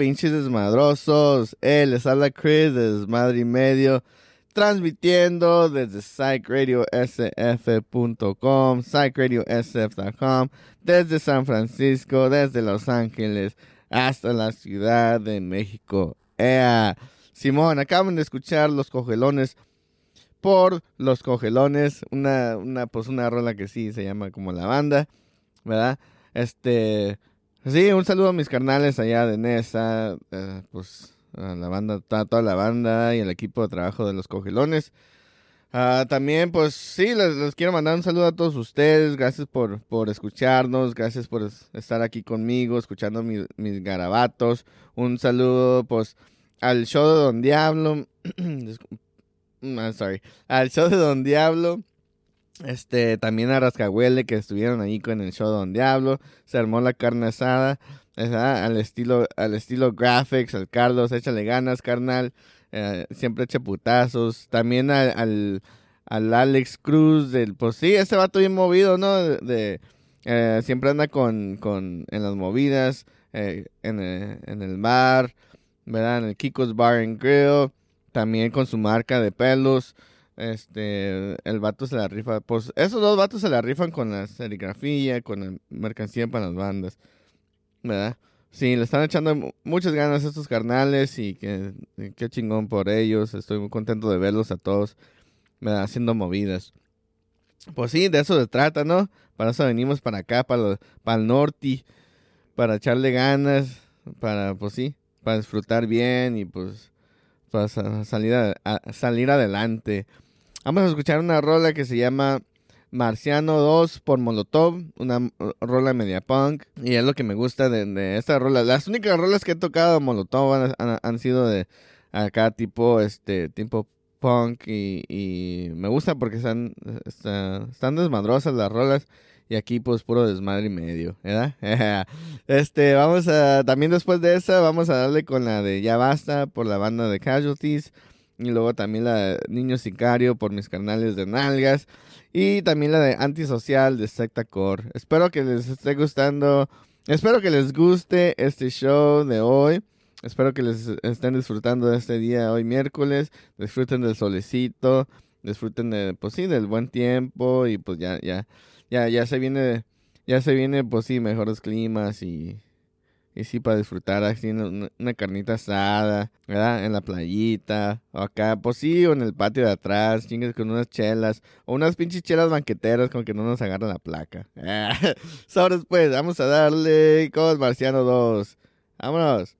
pinches desmadrosos. Eh, les habla Chris de Desmadre y Medio, transmitiendo desde psychradiosf.com, psychradiosf.com, desde San Francisco, desde Los Ángeles, hasta la Ciudad de México. Simón, acaban de escuchar Los Cogelones por Los Cogelones, una, una, pues una rola que sí se llama como la banda, ¿verdad? Este, Sí, un saludo a mis carnales allá de Nesa, eh, pues a la banda, a toda la banda y el equipo de trabajo de los cogelones. Ah, también, pues sí, les, quiero mandar un saludo a todos ustedes. Gracias por, por escucharnos, gracias por estar aquí conmigo, escuchando mis garabatos. Un saludo, pues, al show de Don Diablo. I'm sorry. Al show de Don Diablo. Este, también a Rascahuele que estuvieron ahí con el show Don Diablo. Se armó la carne asada. Al estilo, al estilo graphics, al Carlos, échale ganas, carnal. Eh, siempre echa putazos. También al, al, Alex Cruz del, pues sí, ese vato bien movido, ¿no? De, eh, siempre anda con, con, en las movidas, eh, en, en el bar, ¿verdad? En el Kiko's Bar and Grill. También con su marca de pelos. Este, el vato se la rifa. Pues esos dos vatos se la rifan con la serigrafía, con la mercancía para las bandas. ¿Verdad? Sí, le están echando muchas ganas a estos carnales y que, qué chingón por ellos. Estoy muy contento de verlos a todos ¿verdad? haciendo movidas. Pues sí, de eso se trata, ¿no? Para eso venimos para acá, para, para el norte, para echarle ganas, para, pues sí, para disfrutar bien y pues para salir, salir adelante. Vamos a escuchar una rola que se llama Marciano 2 por Molotov, una rola media punk. Y es lo que me gusta de, esta rola. Las únicas rolas que he tocado Molotov han, sido de acá tipo, este, tipo punk. Y, me gusta porque están, están desmadrosas las rolas. Y aquí pues puro desmadre y medio, ¿verdad? este, vamos a, también después de esa, vamos a darle con la de Ya Basta por la banda de Casualties. Y luego también la de Niño Sicario por mis canales de nalgas. Y también la de Antisocial de Secta Core. Espero que les esté gustando. Espero que les guste este show de hoy. Espero que les estén disfrutando de este día hoy miércoles. Disfruten del solecito. Disfruten de, pues sí, del buen tiempo. Y pues ya, ya, ya, ya se viene, ya se viene, pues sí, mejores climas y, Y sí, para disfrutar así una, carnita asada, ¿verdad? En la playita, o acá, pues sí, o en el patio de atrás, chingues con unas chelas, o unas pinches chelas banqueteras con que no nos agarran la placa. Sobres pues, vamos a darle Cos Marciano 2. Vámonos.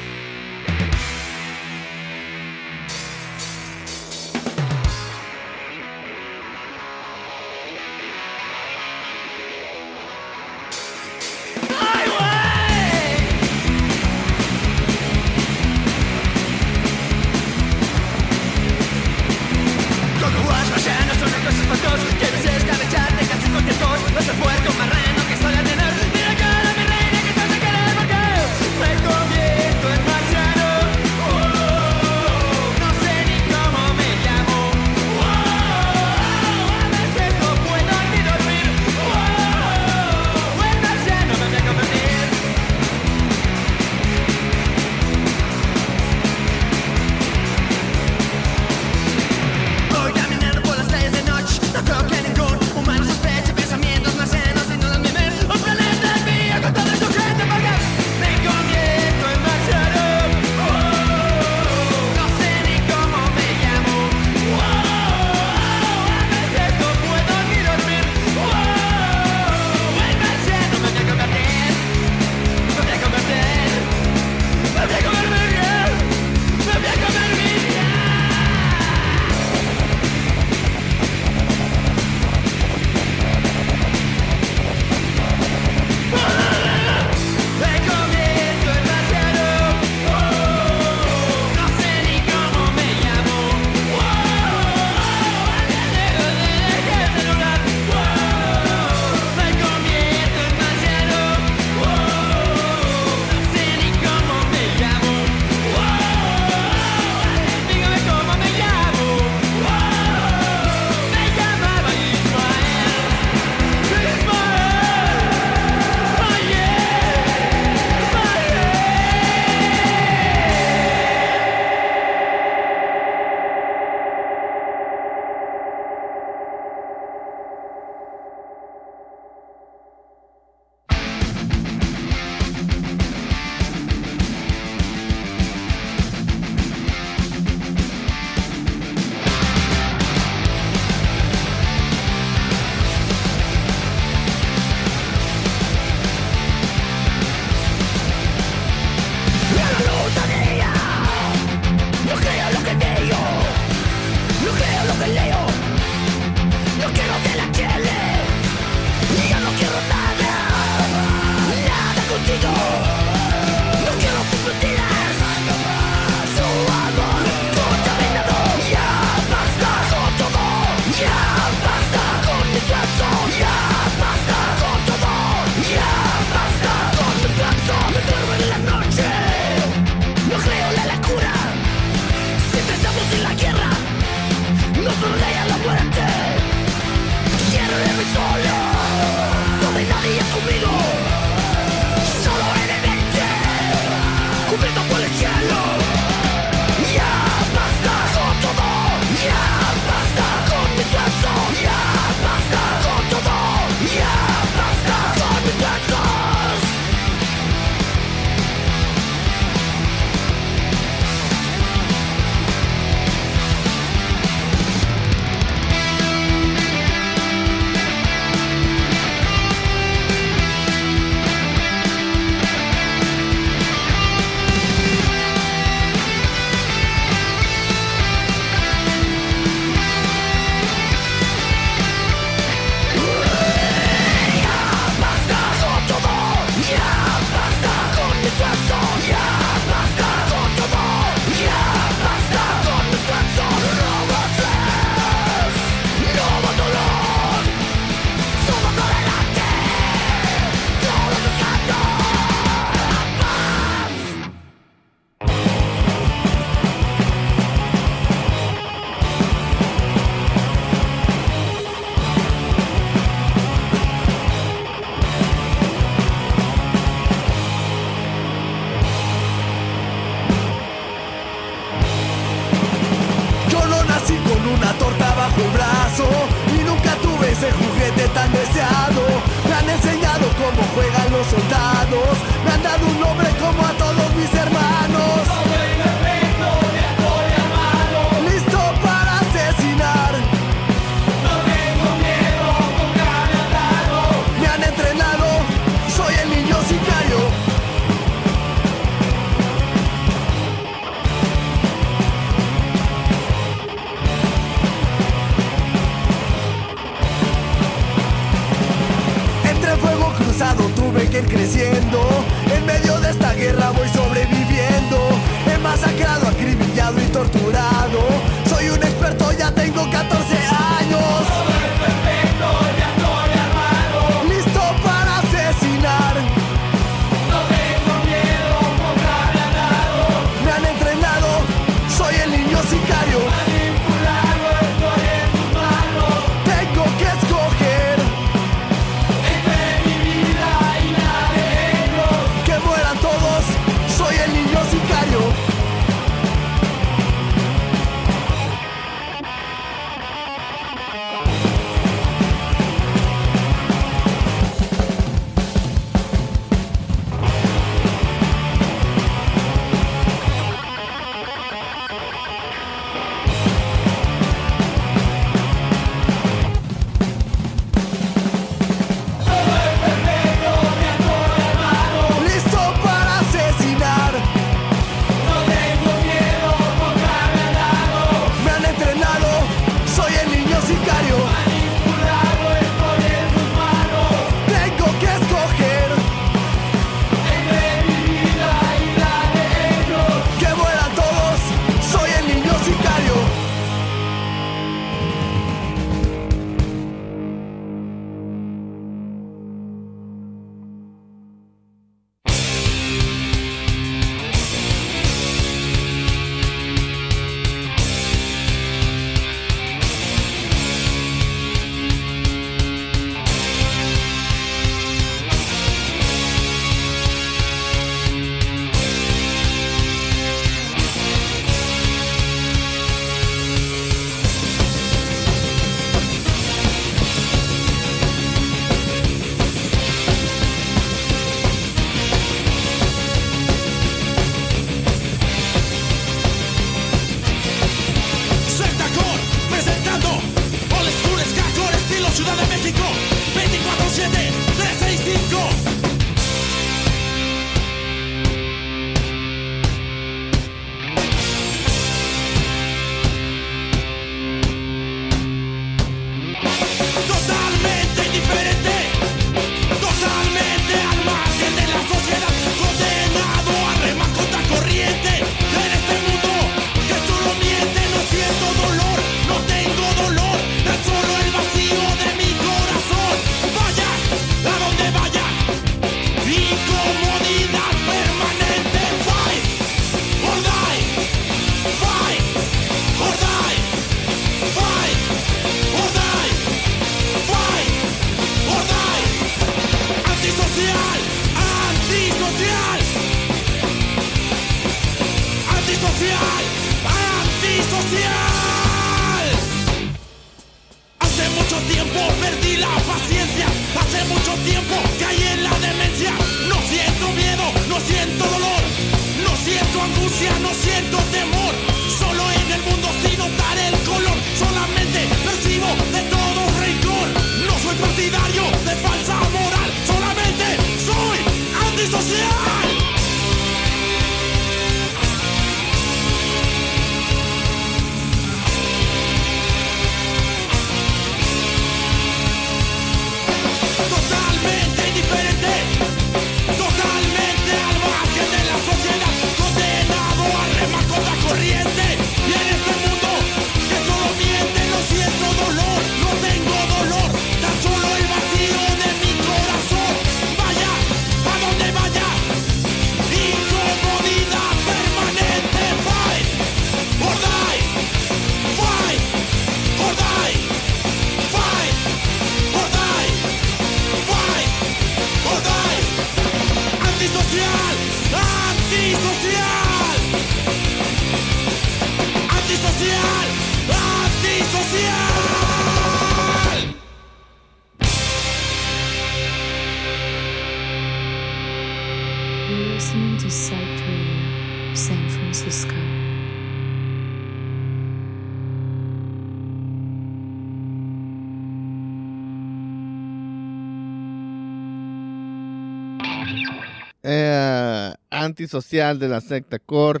Antisocial de la secta Core,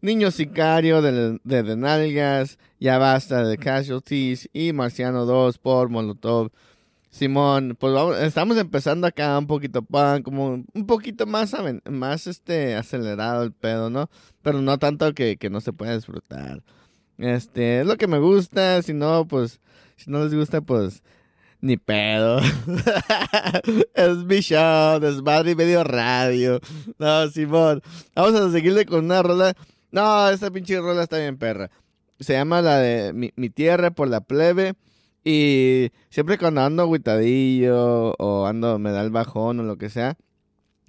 Niño Sicario de, de, de Ya Basta de Casualties y Marciano 2 por Molotov. Simón, pues vamos, estamos empezando acá un poquito pan, como un poquito más, más este acelerado el pedo, ¿no? Pero no tanto que, que no se pueda disfrutar. Este, es lo que me gusta, si no, pues, si no les gusta, pues, ni pedo. es mi show, desmadre y medio radio. No, Simón. Vamos a seguirle con una rola. No, esta pinche rola está bien perra. Se llama la de Mi, Mi Tierra por la Plebe. Y siempre cuando ando agüitadillo o ando, me da el bajón o lo que sea,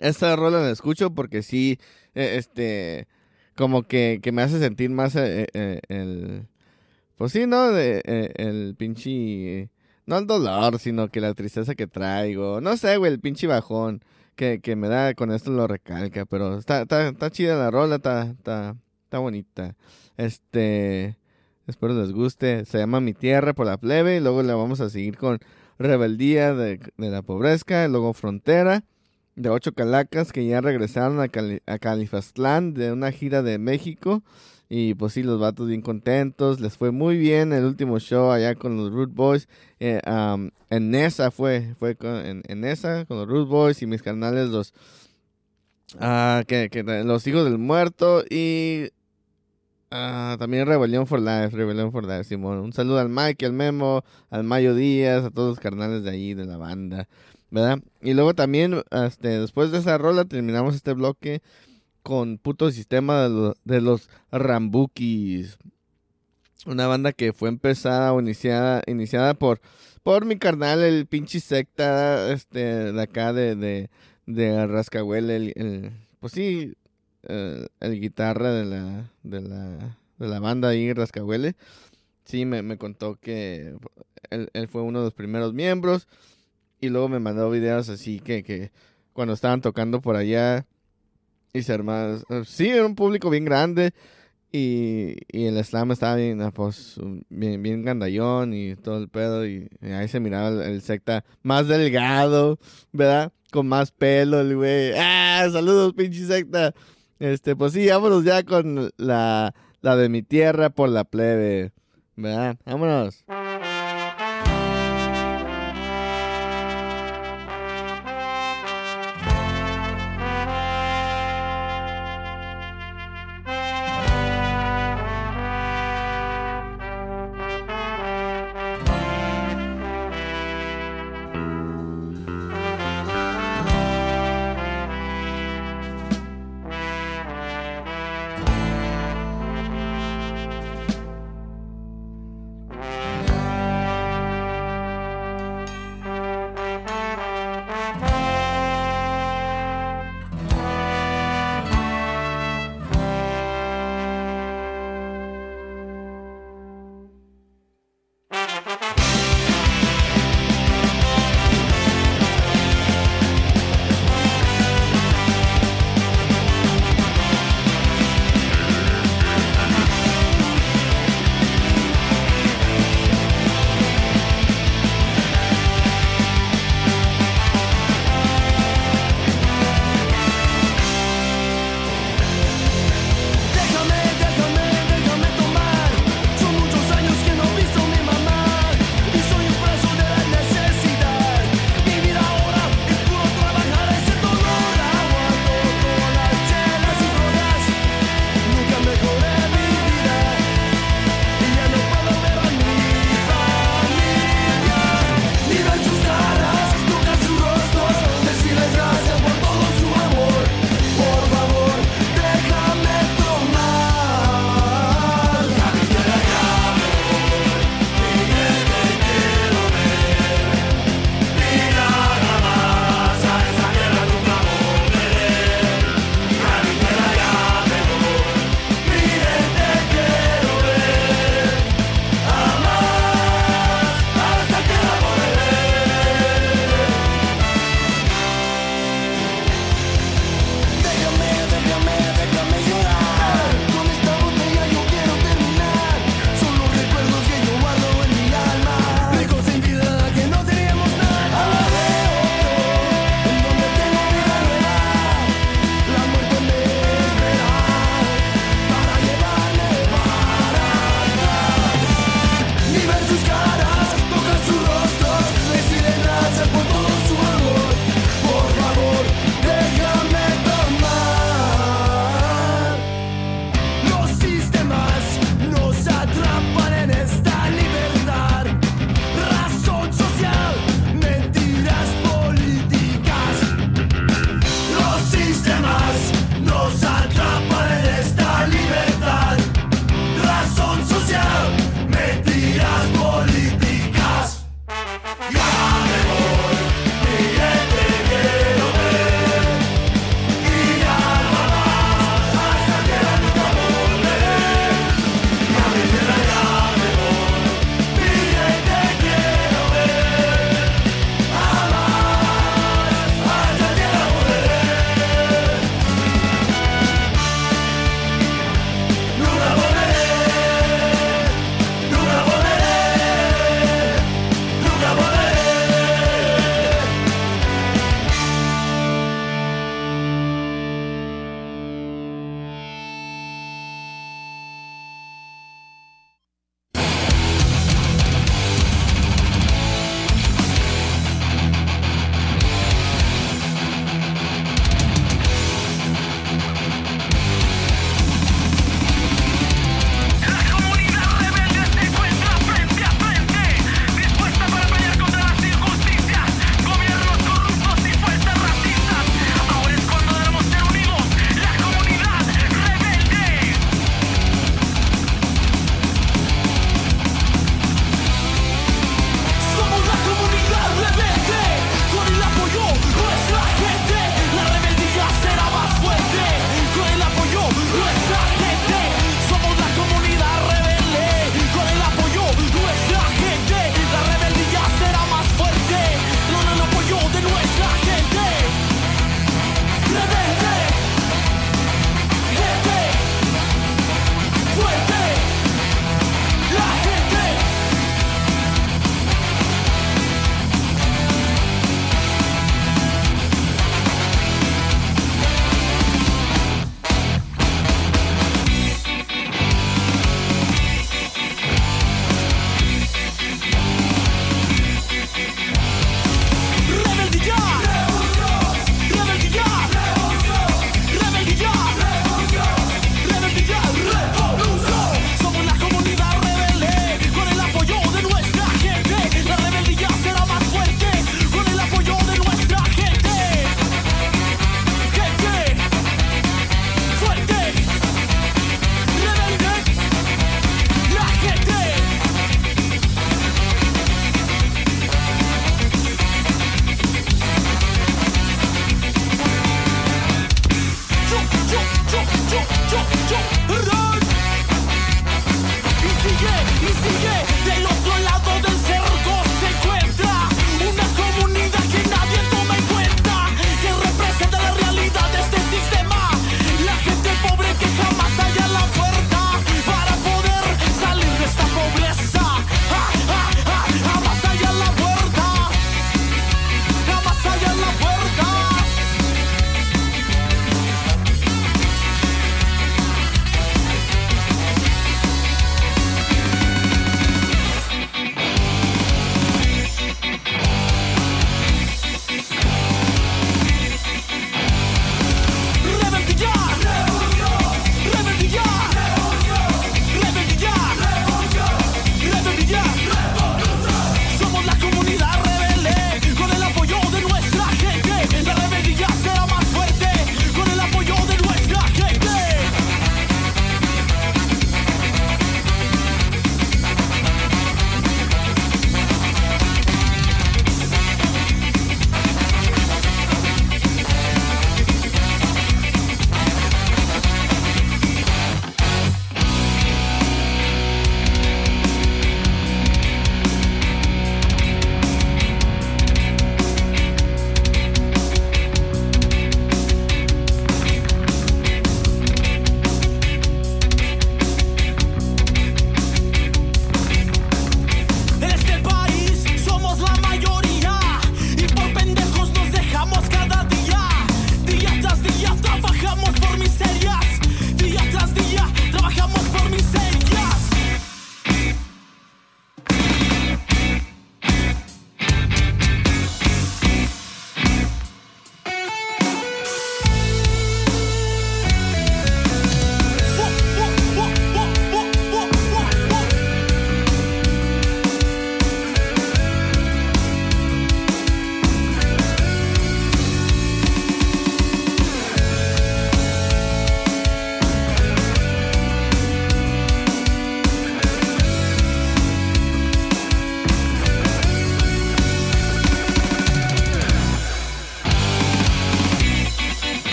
esta rola la escucho porque sí, eh, este, como que, que me hace sentir más eh, eh, el, pues sí, ¿no? De, el pinche, no el dolor, sino que la tristeza que traigo, no sé, güey, el pinche bajón que, que me da, con esto lo recalca, pero está, está, está chida la rola, está, está, está bonita. Este, espero les guste. Se llama Mi Tierra por la plebe. Y luego le vamos a seguir con Rebeldía de, la Pobrezca. Luego Frontera de Ocho Calacas que ya regresaron a, a Califastlán de una gira de México. Y pues sí, los vatos bien contentos. Les fue muy bien el último show allá con los Root Boys. Eh, en Nesa fue, fue con, en, en Nesa con los Root Boys y mis canales los... ah, que, que los hijos del muerto y Ah, también Rebelión for Life, Rebelión for Life, Simón. Un saludo al Mike, al Memo, al Mayo Díaz, a todos los carnales de ahí, de la banda, ¿verdad? Y luego también, este, después de esa rola, terminamos este bloque con Puto Sistema de, lo- de los Rambukis. Una banda que fue empezada o iniciada, iniciada por, por mi carnal, el pinche secta, este, de acá de, de, de el, el- pues sí, eh, el guitarra de la, de la, de la banda ahí, Rascahuele, sí me, me contó que él, él fue uno de los primeros miembros y luego me mandó videos así que, que cuando estaban tocando por allá y se armaban, eh, sí, era un público bien grande y, y el slam estaba bien, ah, pues, bien, bien gandallón y todo el pedo y, ahí se miraba el, el secta más delgado, ¿verdad? Con más pelo el güey. ¡Ah! Saludos, pinche secta. Este, pues sí, vámonos ya con la, la de mi tierra por la plebe. ¿Verdad? Vámonos.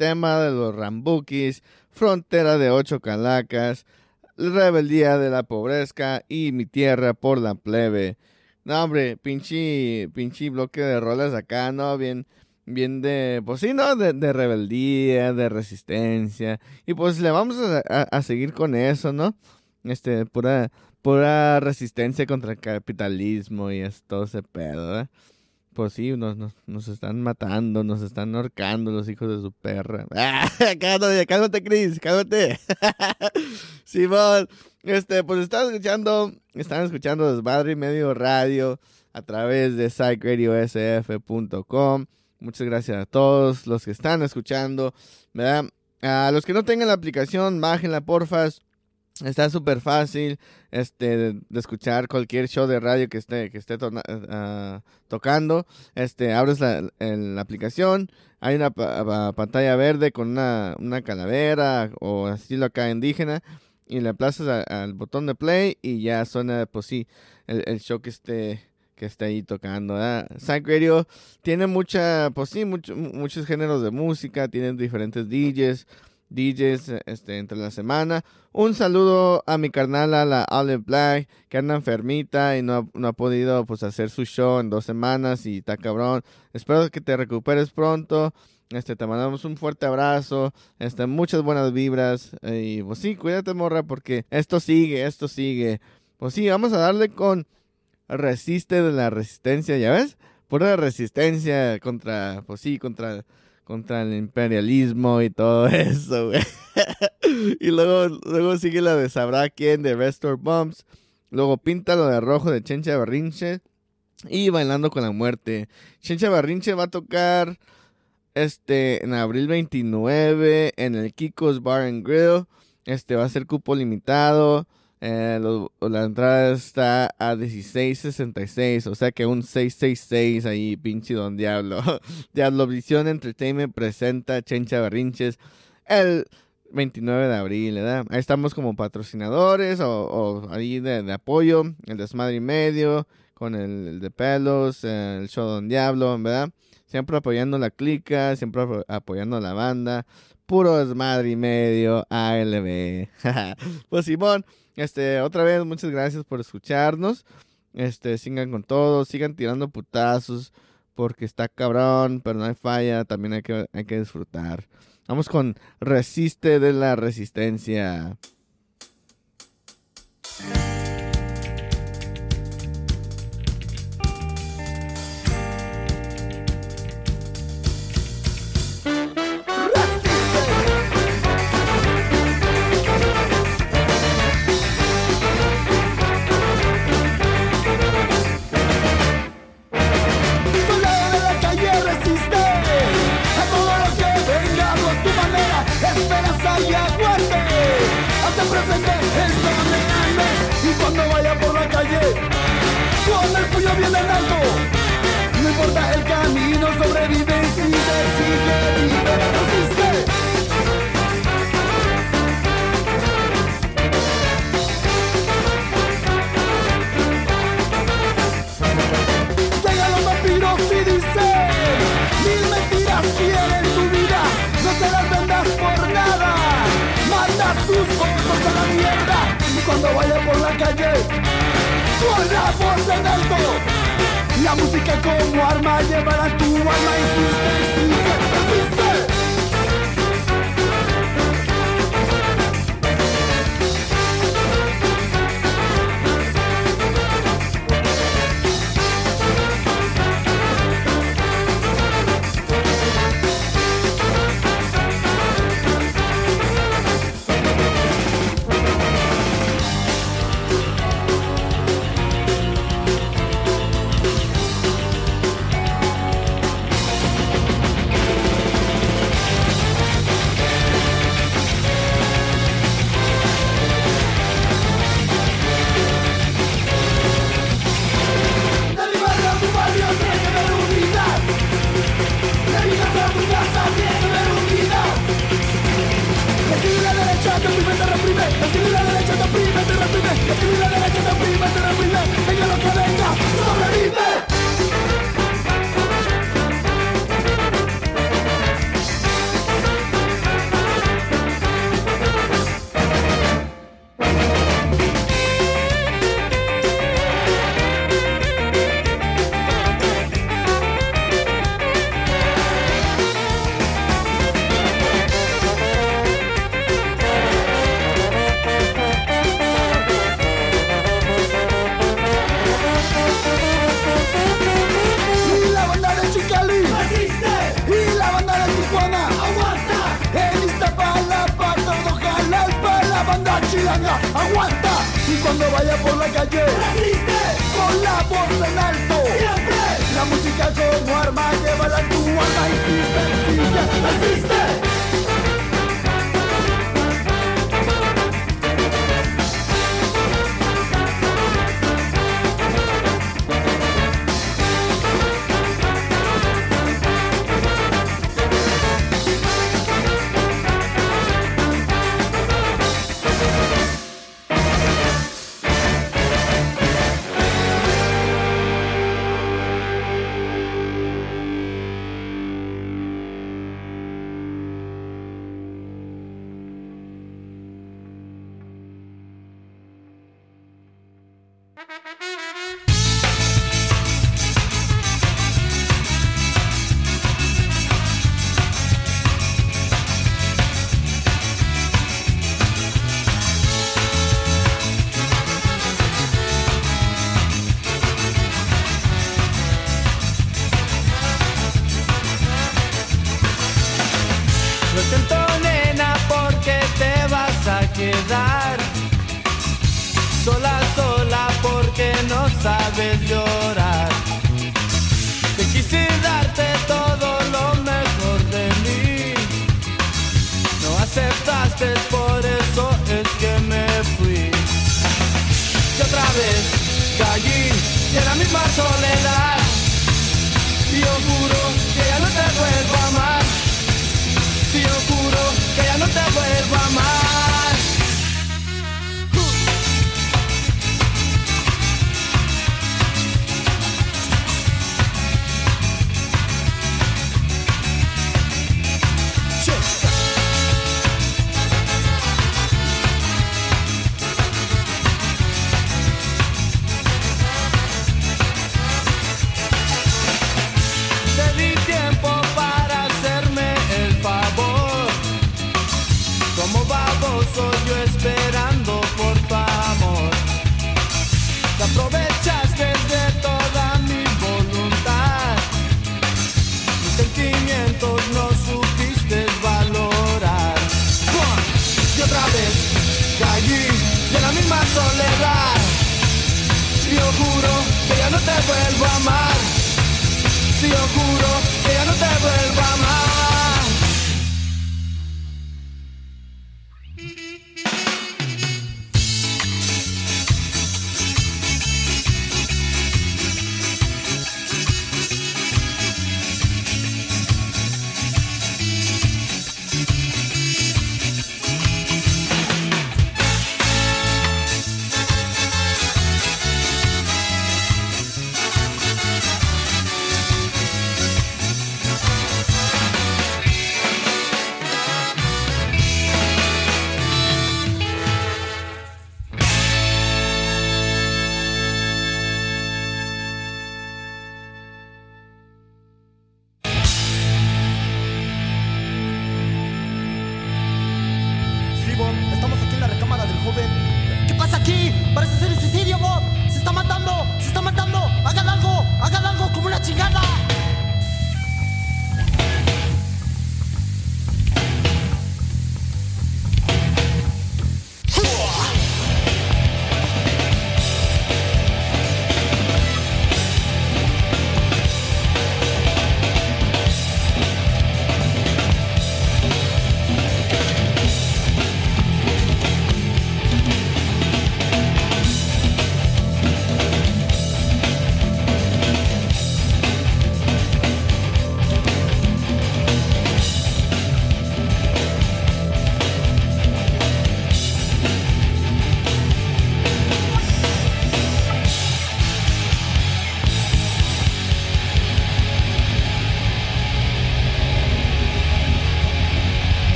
Sistema de los Rambukis, frontera de ocho calacas, rebeldía de la pobreza y mi tierra por la plebe. No, hombre, pinche, pinche bloque de rolas acá, ¿no? Bien, bien de, pues sí, ¿no? De, de rebeldía, de resistencia. Y pues le vamos a, seguir con eso, ¿no? Este, pura, pura resistencia contra el capitalismo y es todo ese. Sí, nos, nos, están matando, nos están ahorcando los hijos de su perra. ¡Ah! Cálmate, cálmate, cálmate. Simón, este, pues están escuchando, están escuchando Desmadre y Medio Radio a través de psycheradiosf.com. Muchas gracias a todos los que están escuchando, ¿verdad? A los que no tengan la aplicación, bájenla, porfas. Está súper fácil este, de, de escuchar cualquier show de radio que esté, que esté tona- ah, tocando. Este, abres la, el- aplicación, hay una pa- pa- pantalla verde con una, una calavera o estilo acá indígena y le aplazas al botón de play y ya suena, pues sí, el, el show que esté que esté ahí tocando. Psych Radio tiene mucha, pues sí, mucho- mu- muchos géneros de música, tienen diferentes DJs, DJs este, entre la semana. Un saludo a mi carnal, a la Olive Black, que anda enfermita y no ha, no ha podido pues hacer su show en dos semanas y está cabrón. Espero que te recuperes pronto. Este, te mandamos un fuerte abrazo, este, muchas buenas vibras y pues sí, cuídate morra porque esto sigue, esto sigue. Pues sí, vamos a darle con Resiste de la Resistencia, ¿ya ves? Pura resistencia contra, pues sí, contra, contra el imperialismo y todo eso, güey. y luego, luego sigue la de Sabrá quién de Restore Bumps. Luego Píntalo de rojo de Chencha Berrinche. Y Bailando con la Muerte. Chencha Berrinche va a tocar este en abril 29 en el Kiko's Bar and Grill. Este va a ser cupo limitado. Eh, lo- la entrada está a 16.66, o sea que un 666 ahí, pinche don Diablo. Diablo Visión Entertainment presenta Chencha Berrinches el 29 de abril, ¿verdad? Ahí estamos como patrocinadores o, ahí de, apoyo, el desmadre y medio, con el, de pelos, el show Don Diablo, ¿verdad? Siempre apoyando la clica, siempre apo- apoyando la banda. Puro desmadre y medio, ALB. pues Simón, este, otra vez, muchas gracias por escucharnos. Este, sigan con todo, sigan tirando putazos, porque está cabrón, pero no hay falla, también hay que, hay que disfrutar. Vamos con Resiste de la Resistencia. La música como arma llevará tu alma Insiste, sigue,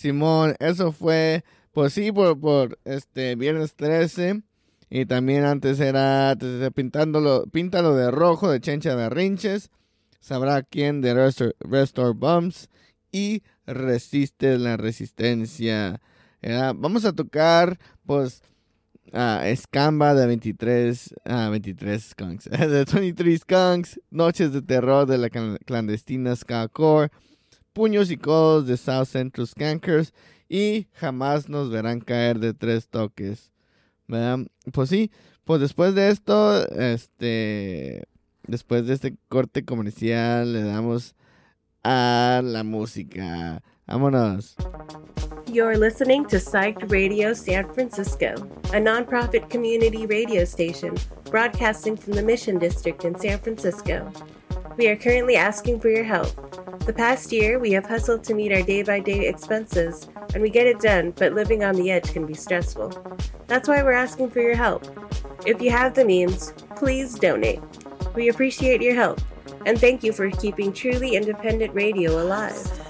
Simón, eso fue, pues sí, por, por este viernes 13. Y también antes era pintándolo, píntalo de rojo de Chencha Berrinches. Sabrá quién de Restor, Restore Bumps. Y resiste la resistencia. ¿verdad? Vamos a tocar, pues, a Escamba de 23, ah, 23 Skunks, de 23 Skunks, Noches de Terror de la clan- clandestina Ska Core, Puños y Codos de South Central Skankers y Jamás nos verán caer de tres toques. ¿verdad? Pues sí, pues después de esto, este, después de este corte comercial, le damos a la música. Vámonos. You're listening to Psyched Radio San Francisco, a nonprofit community radio station broadcasting from the Mission District in San Francisco. We are currently asking for your help. The past year, we have hustled to meet our day by day expenses, and we get it done, but living on the edge can be stressful. That's why we're asking for your help. If you have the means, please donate. We appreciate your help, and thank you for keeping truly independent radio alive.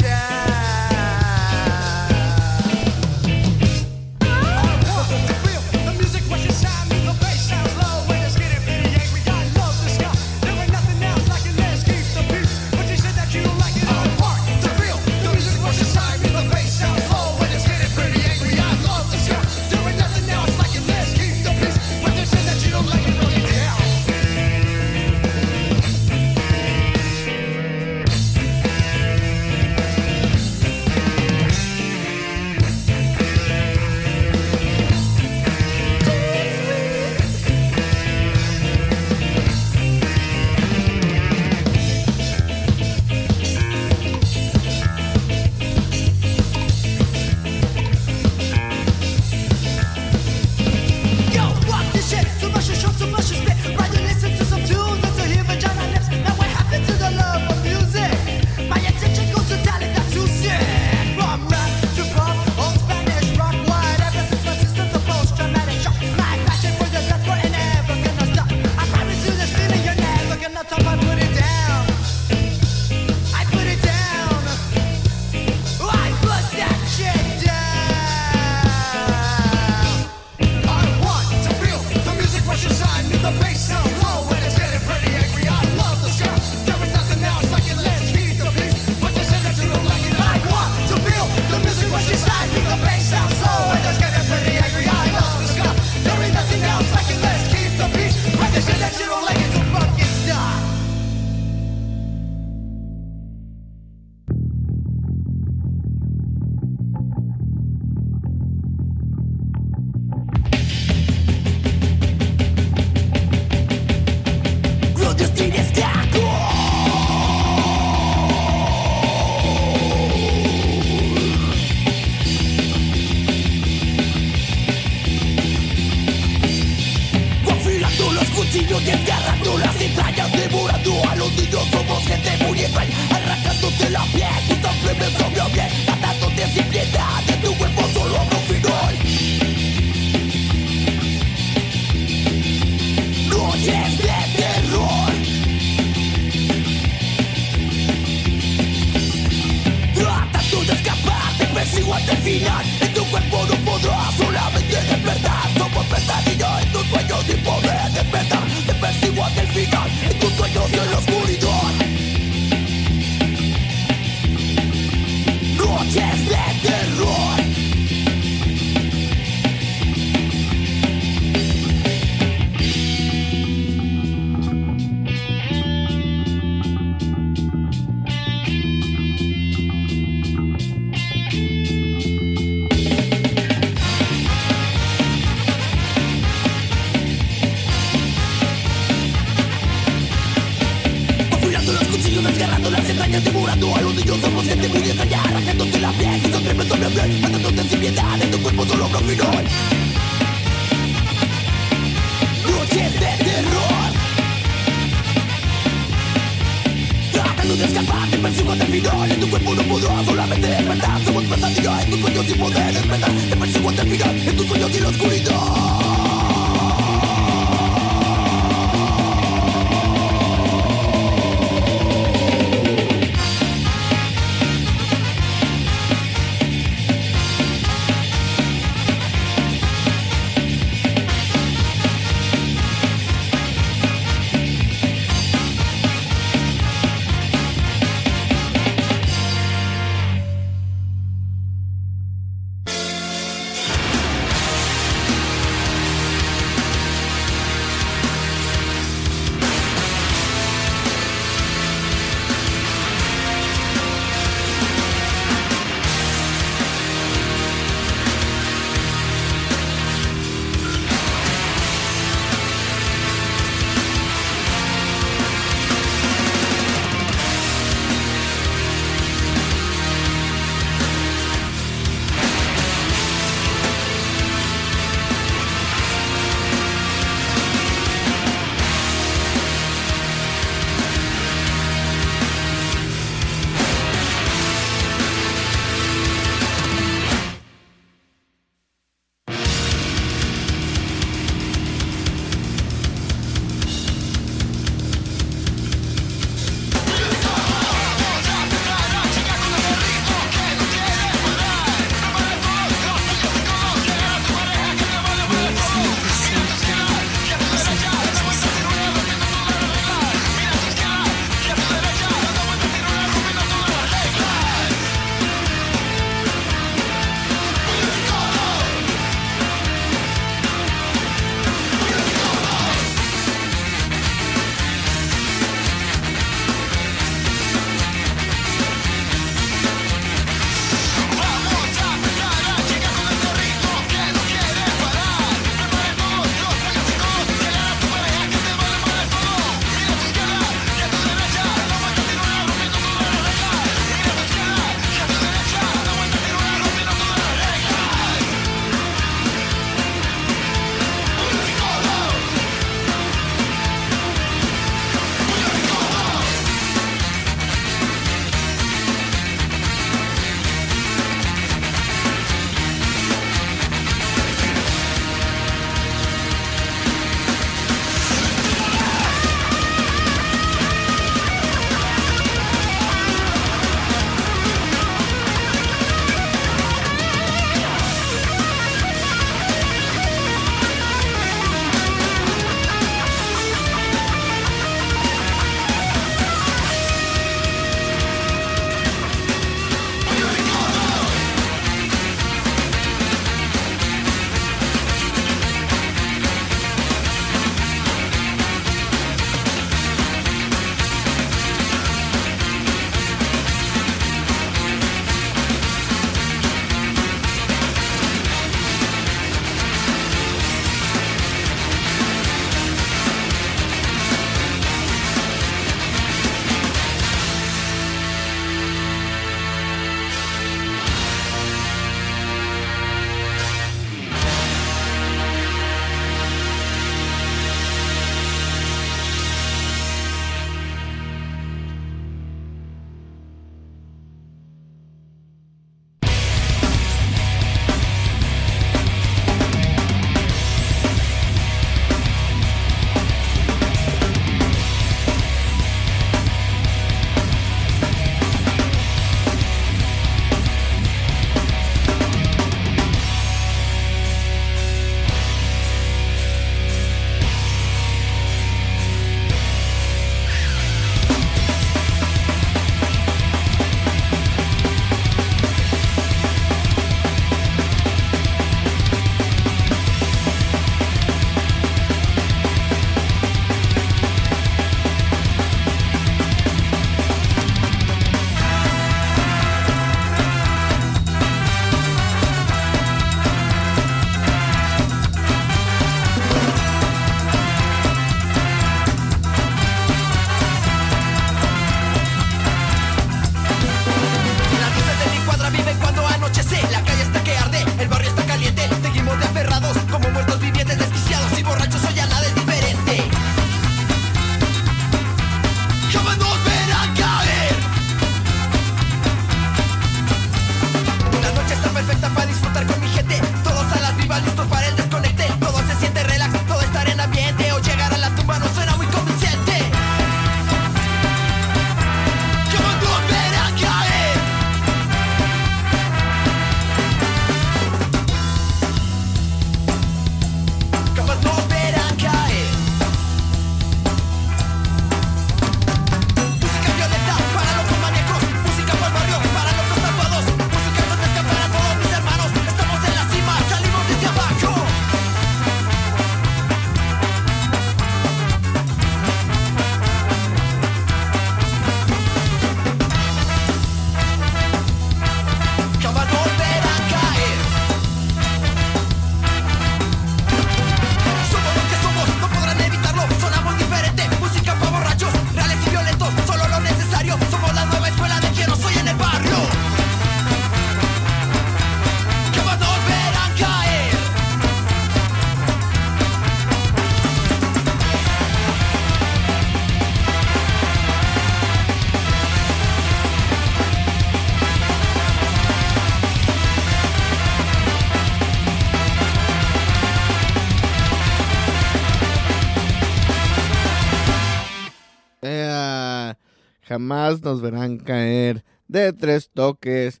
Jamás nos verán caer de tres toques.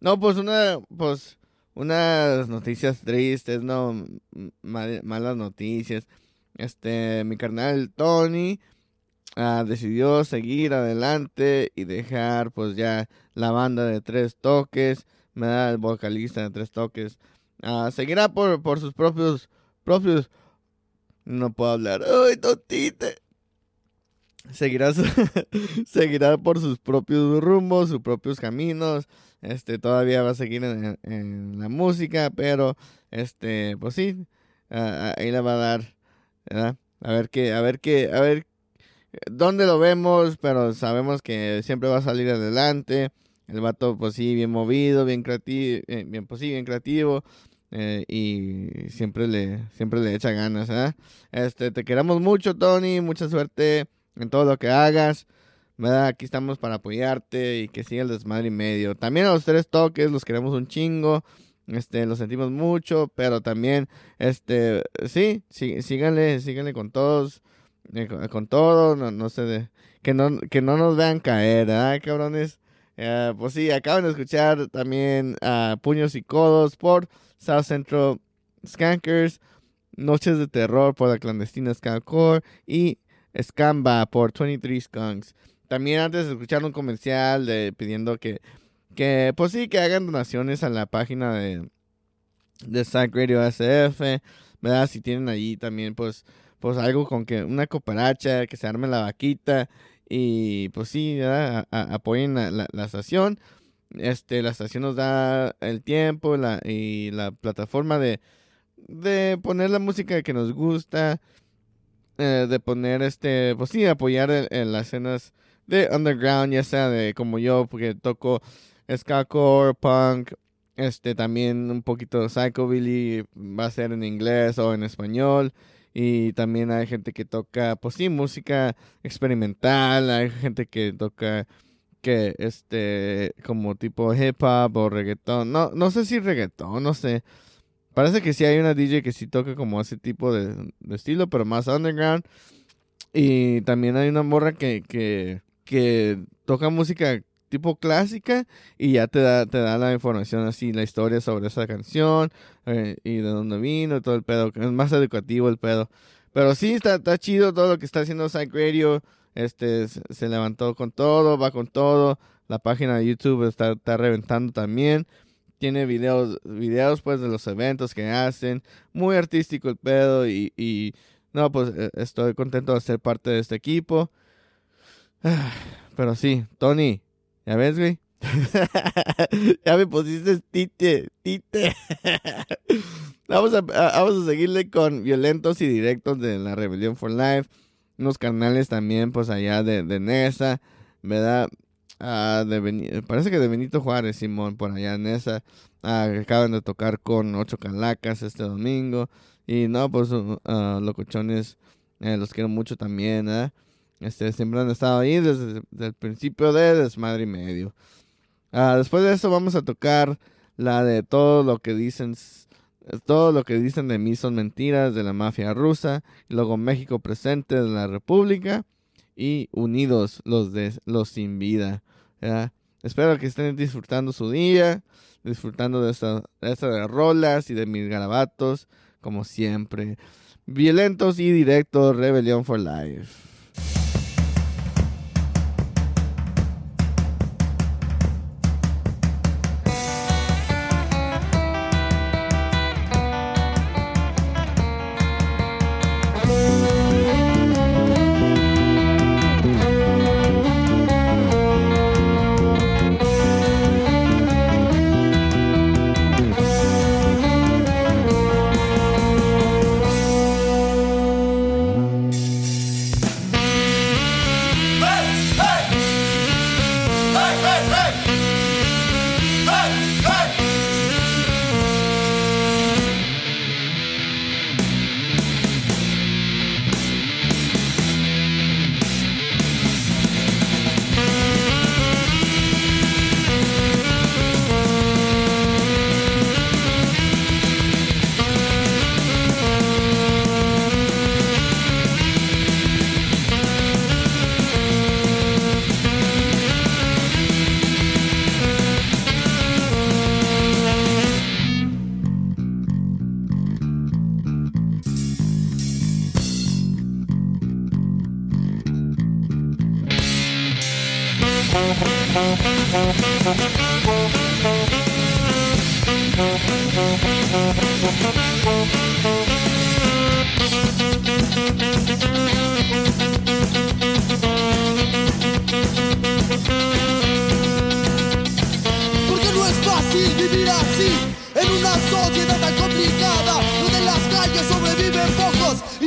No, pues una, pues unas noticias tristes, no malas noticias. Este, mi carnal Tony ah, decidió seguir adelante y dejar pues ya la banda de tres toques, me da el vocalista de tres toques. Ah, seguirá por, por sus propios, propios, no puedo hablar, ay, tontite. Seguirá, seguirá por sus propios rumbos, sus propios caminos. Este, todavía va a seguir en, la música, pero, este, pues sí, ah, ah, ahí le va a dar, ¿verdad? A ver qué, a ver qué, a ver dónde lo vemos, pero sabemos que siempre va a salir adelante. El vato, pues sí, bien movido, bien creativo, bien, pues sí, bien creativo. eh, y siempre le, siempre le echa ganas, ¿verdad? Este, te queremos mucho, Tony, mucha suerte en todo lo que hagas. ¿verdad? Aquí estamos para apoyarte y que siga el desmadre y medio. También a los tres toques los queremos un chingo. Este, los sentimos mucho, pero también, este, sí, sí síganle, síganle con todos, eh, con, todo, no, no sé, de, que no, que no nos vean caer, ¿verdad, cabrones? Eh, pues sí, acaban de escuchar también a Puños y Codos por South Central Skankers, Noches de Terror por la clandestina Skankcore y Scamba por 23 Skunks. También antes de escuchar un comercial de, pidiendo que, que, pues sí, que hagan donaciones a la página de, de Psych Radio SF. Si tienen allí también, pues, pues algo con que una cooperacha, que se arme la vaquita y pues sí. A- apoyen la, la, estación. Este, la estación nos da el tiempo y la plataforma de, de poner la música que nos gusta, eh, de poner este, pues sí, apoyar en, en las escenas de underground, ya sea de como yo, porque toco skacore, punk, este también un poquito de psychobilly, va a ser en inglés o en español. Y también hay gente que toca, pues sí, música experimental, hay gente que toca que este como tipo hip hop o reggaetón. No no sé si reggaetón, no sé. Parece que sí hay una DJ que sí toca como ese tipo de, de estilo, pero más underground. Y también hay una morra que, que, que toca música tipo clásica y ya te da, te da la información así, la historia sobre esa canción eh, y de dónde vino, todo el pedo. Es más educativo el pedo. Pero sí, está, está chido todo lo que está haciendo Psych Radio. Este, se, levantó con todo, va con todo. La página de YouTube está, está reventando también. Tiene videos, videos pues de los eventos que hacen. Muy artístico el pedo y, y no, pues eh, estoy contento de ser parte de este equipo. Pero sí, Tony, ¿ya ves, güey? ya me pusiste tite, tite. vamos, a, a- vamos a seguirle con violentos y directos de la Rebelión for Life. Unos canales también, pues allá de, de Nesa, ¿verdad? Beni- parece que de Benito Juárez, Simón, por allá en esa. Acaban de tocar con ocho calacas este domingo. Y no, pues, uh, ah, locochones, eh, los quiero mucho también, ¿eh? Este, siempre han estado ahí desde, desde el principio de Desmadre y Medio. Ah, después de eso vamos a tocar la de todo lo que dicen, todo lo que dicen de mí son mentiras de la mafia rusa. Y luego México presente de la República y Unidos los de los sin vida. Espero que estén disfrutando su día, disfrutando de de estas rolas y de mis garabatos, como siempre. Violentos y directos, Rebelión for Life.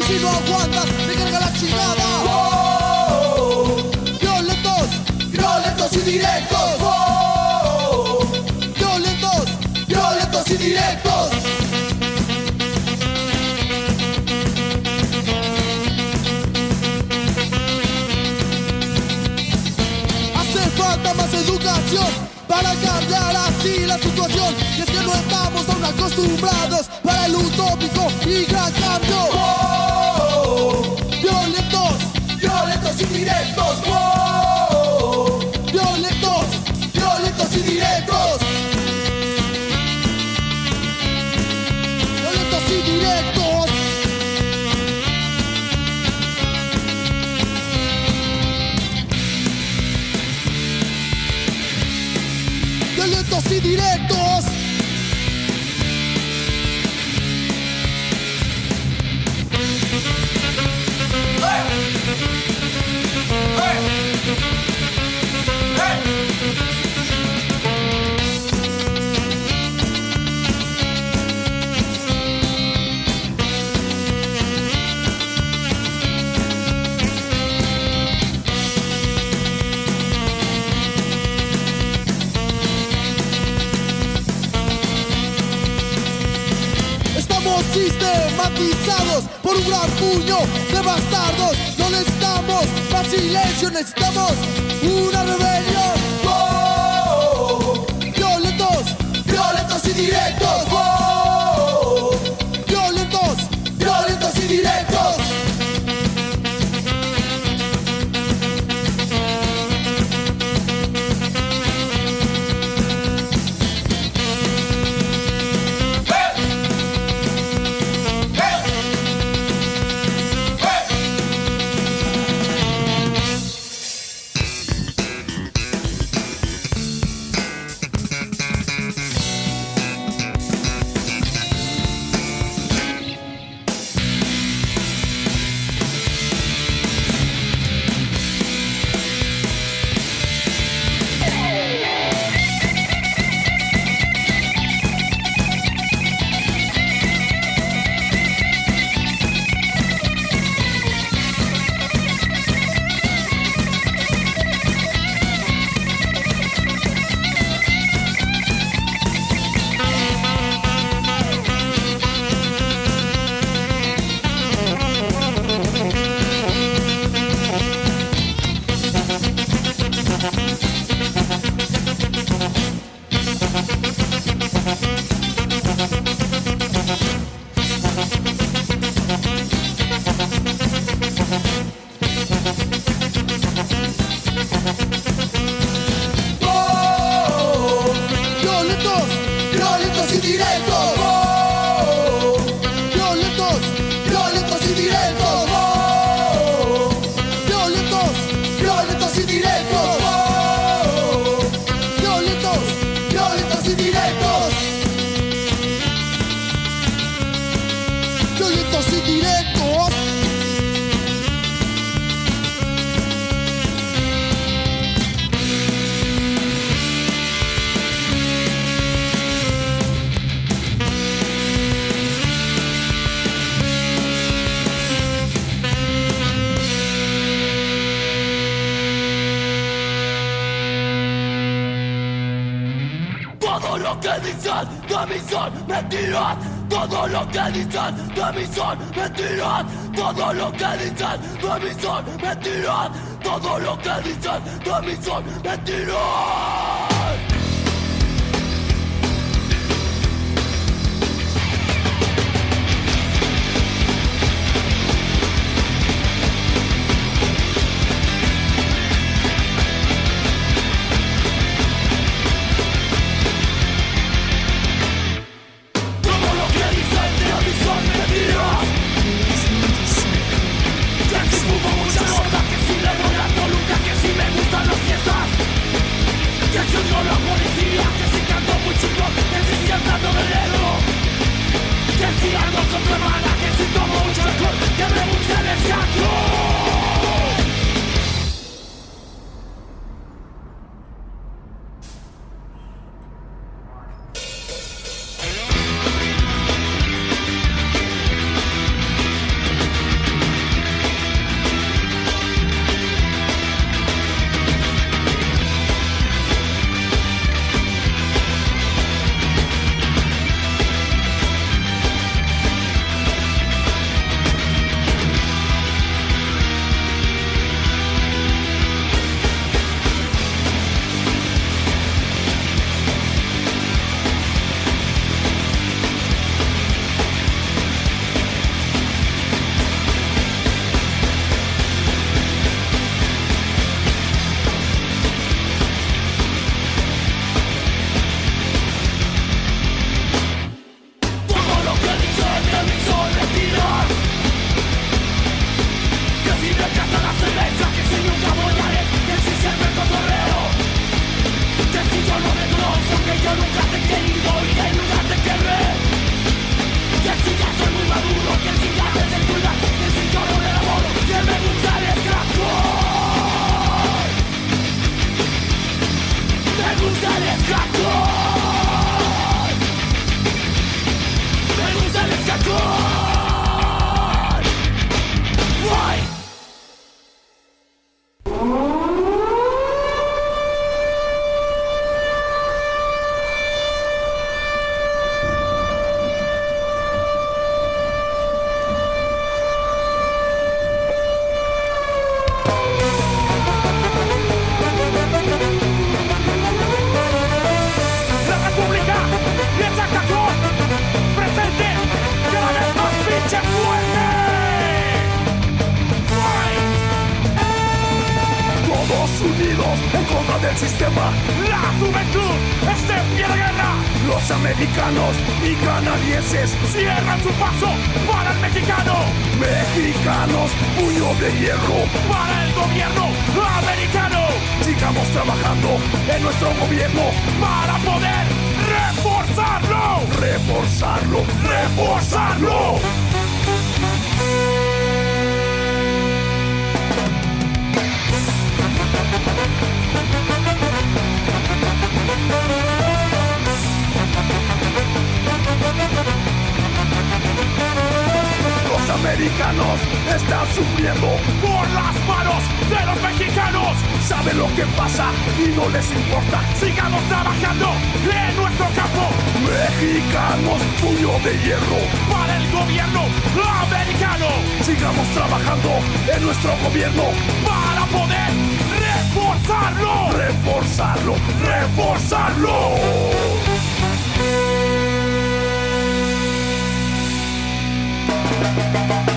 Y si no aguantas te carga la chingada. Violentos, violentos y directos. Violentos, violentos y directos. Hace falta más educación para cambiar así la situación. Y es que no estamos aún acostumbrados para el utópico y gran cambio. Violentos, violentos y directos. Por un gran puño de bastardos. No necesitamos más silencio, necesitamos una rebelión. Que dicen de mí son mentiras. Todo lo que dicen de mí son mentiras. Todo lo que dicen de mí son mentiras. Todo lo que dicen de mí son mentiras. Americanos están sufriendo. Por las manos de los mexicanos. Saben lo que pasa y no les importa. Sigamos trabajando en nuestro campo. Mexicanos, puño de hierro. Para el gobierno americano. Sigamos trabajando en nuestro gobierno. Para poder reforzarlo. Reforzarlo, reforzarlo.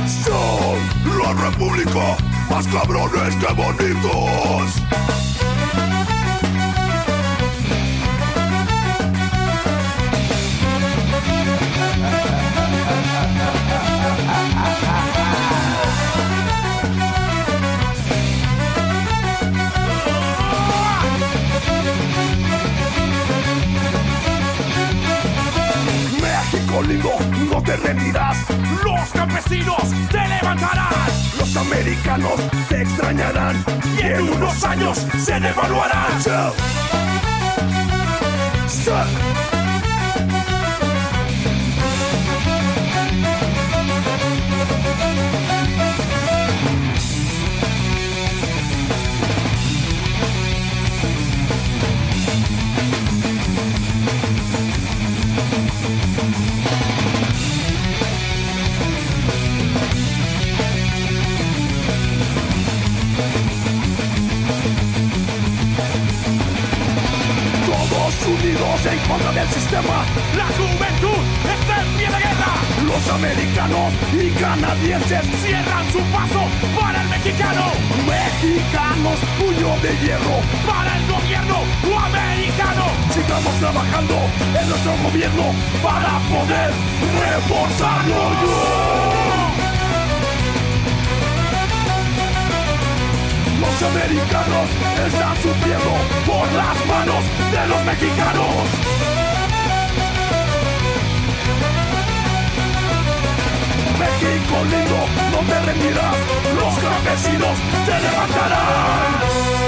Son la república más cabrones que bonitos. No te rendirás. Los campesinos te levantarán. Los americanos te extrañarán Y en unos años se devaluarán. La juventud está en pie de guerra. Los americanos y canadienses. Cierran su paso para el mexicano. Mexicanos, puño de hierro. Para el gobierno americano. Sigamos trabajando en nuestro gobierno para poder reforzarlo. Los americanos están sufriendo por las manos de los mexicanos. México lindo, no te rendirás, los campesinos te levantarán.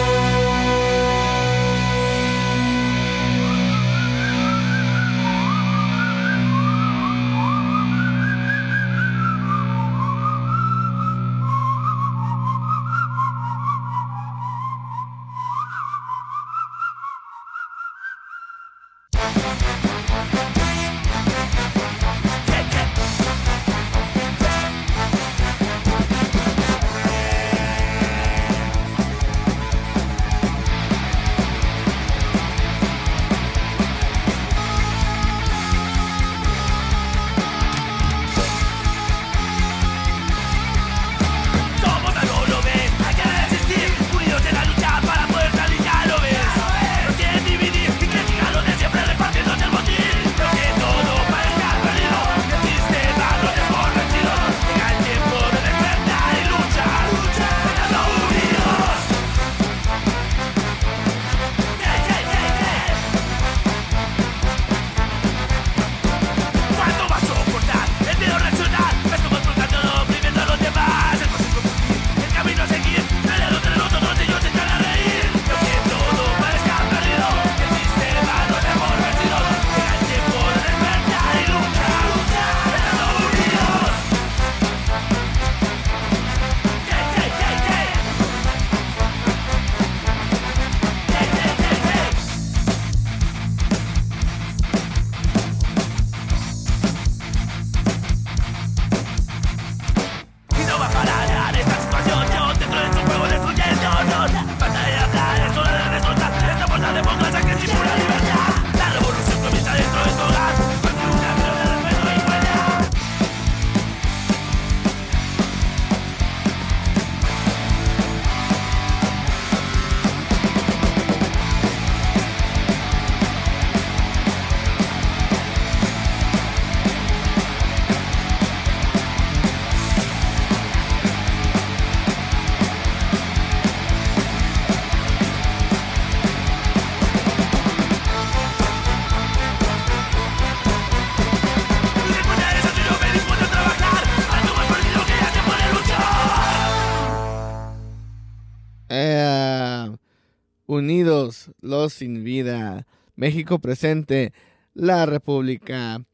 Unidos los sin vida, México presente, la República,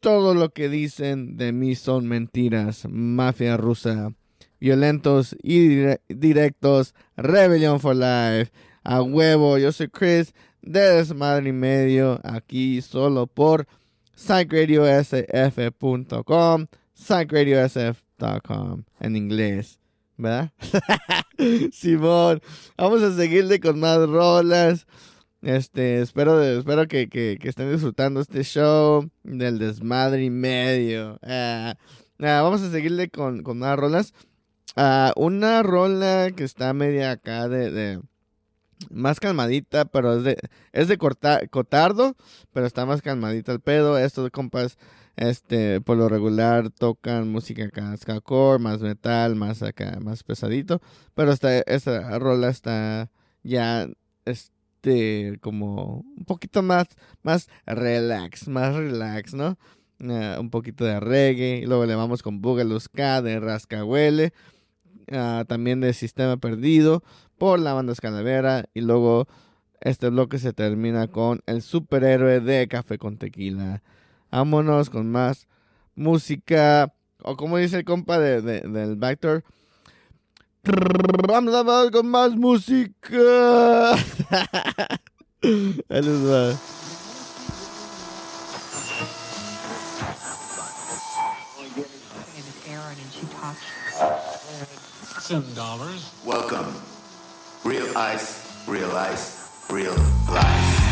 todo lo que dicen de mí son mentiras, mafia rusa, violentos y dire- directos, Rebellion for Life, a huevo, yo soy Chris de Desmadre y Medio, aquí solo por psychradiosf.com, psychradiosf.com en inglés, ¿verdad? Simón, vamos a seguirle con más rolas. Este, espero, espero que, que- que estén disfrutando este show del desmadre y medio. Ah, ah, vamos a seguirle con, con más rolas. Ah, una rola que está media acá de, de- más calmadita, pero es de, es de corta- Cotardo, pero está más calmadita el pedo. Estos compas, este, por lo regular tocan música acá, skacore, más metal, más acá, más pesadito. Pero esta, esta rola está ya, este, como un poquito más, más relax, más relax, ¿no? Ah, un poquito de reggae, y luego le vamos con Boogaloo Ska de Rascahuele, ah, también de Sistema Perdido por la banda Escalavera, y luego este bloque se termina con el superhéroe de Café con Tequila. Vámonos con más música, o como dice el compa de, de- del Vector, Vamos con más música. Ahí les va. Welcome. Real ice, real ice, real life.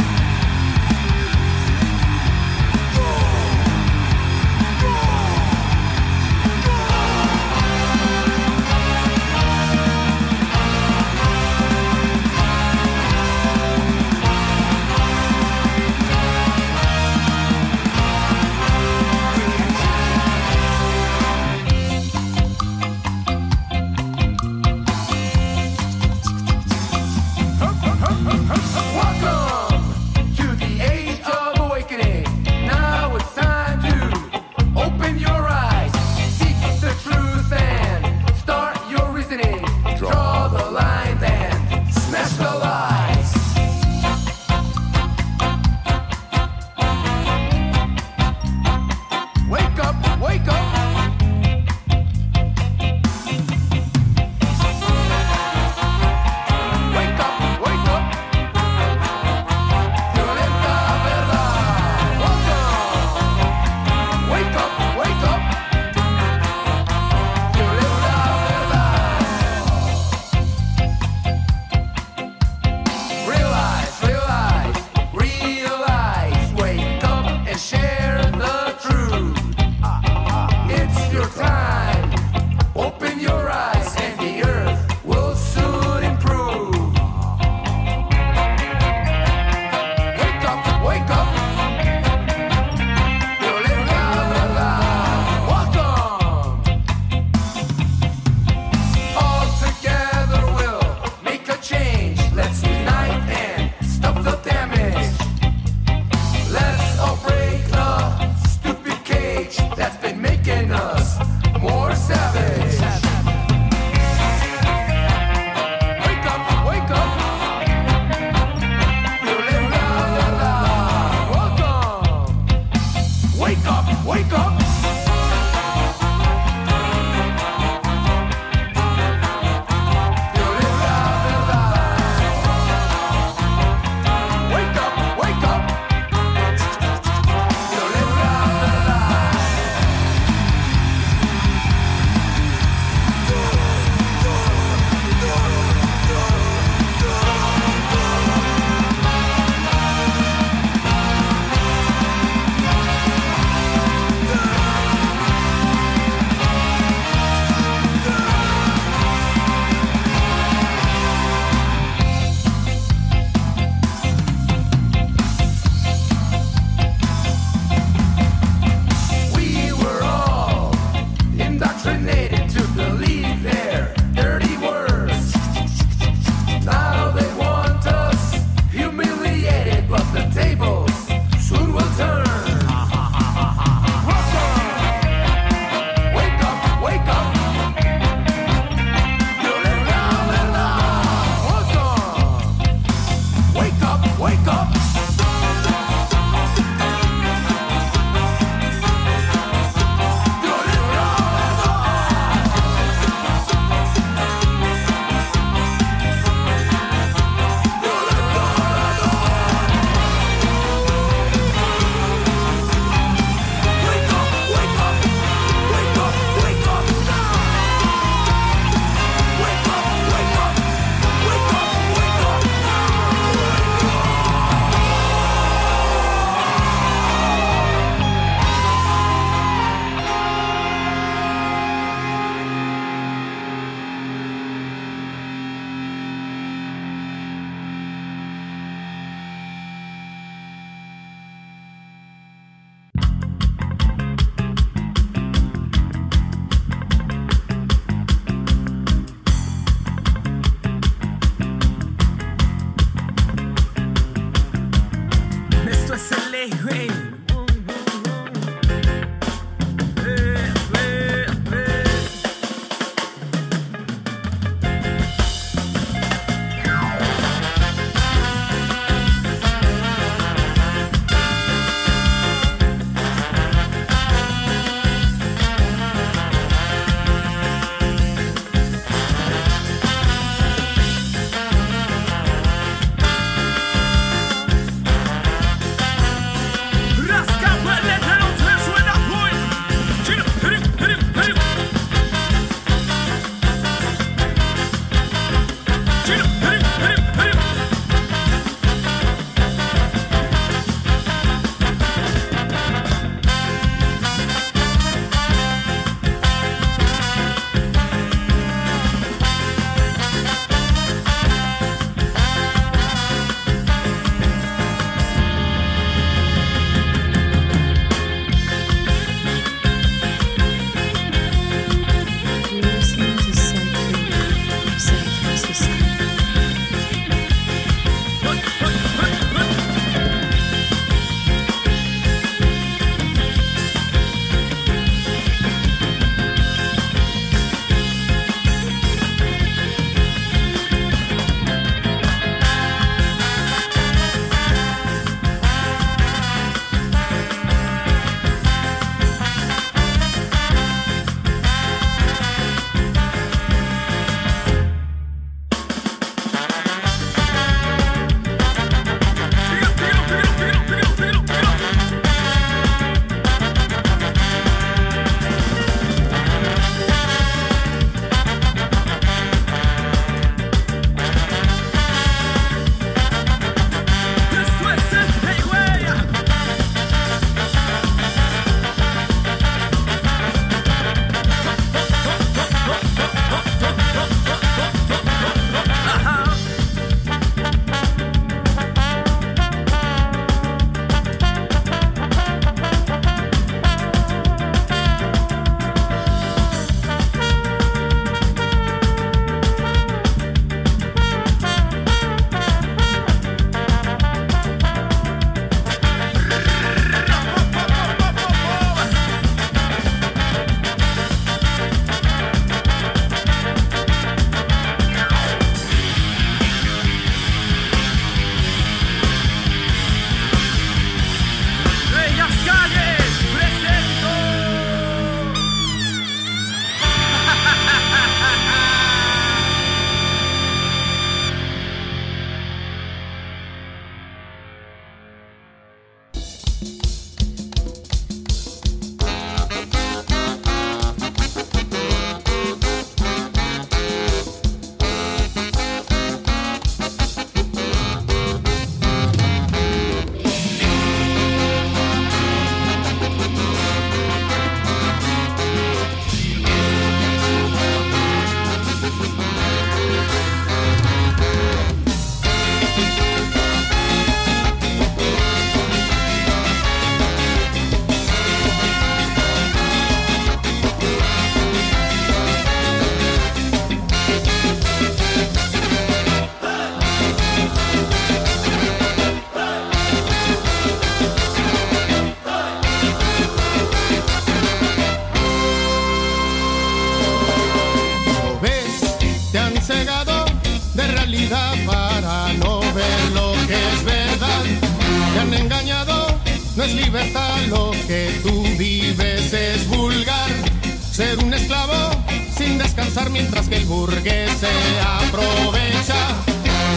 Mientras que el burgués se aprovecha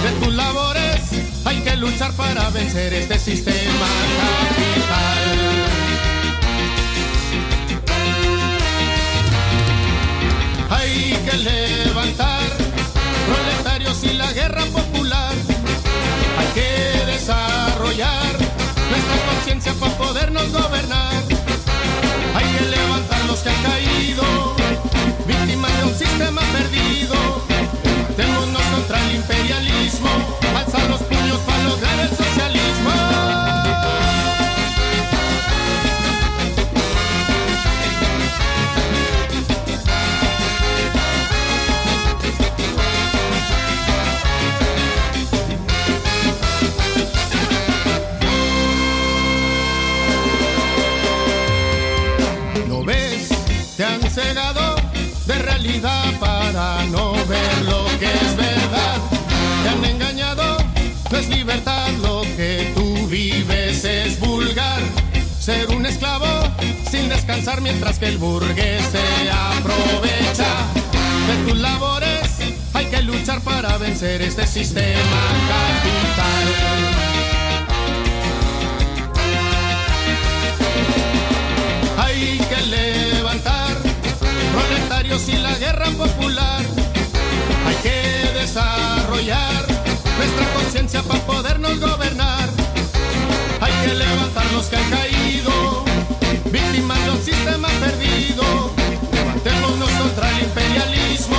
de tus labores. Hay que luchar para vencer este sistema capital. Hay que levantar proletarios y la guerra popular. Hay que desarrollar nuestra conciencia para podernos gobernar. Hay que levantar los que han caído, víctimas sistema perdido. Esclavo sin descansar mientras que el burgués se aprovecha de tus labores. Hay que luchar para vencer este sistema capital. Hay que levantar proletarios y la guerra popular. Hay que desarrollar nuestra conciencia para podernos gobernar. Hay que levantar los que han caído, sistema perdido. Levantémonos contra el imperialismo,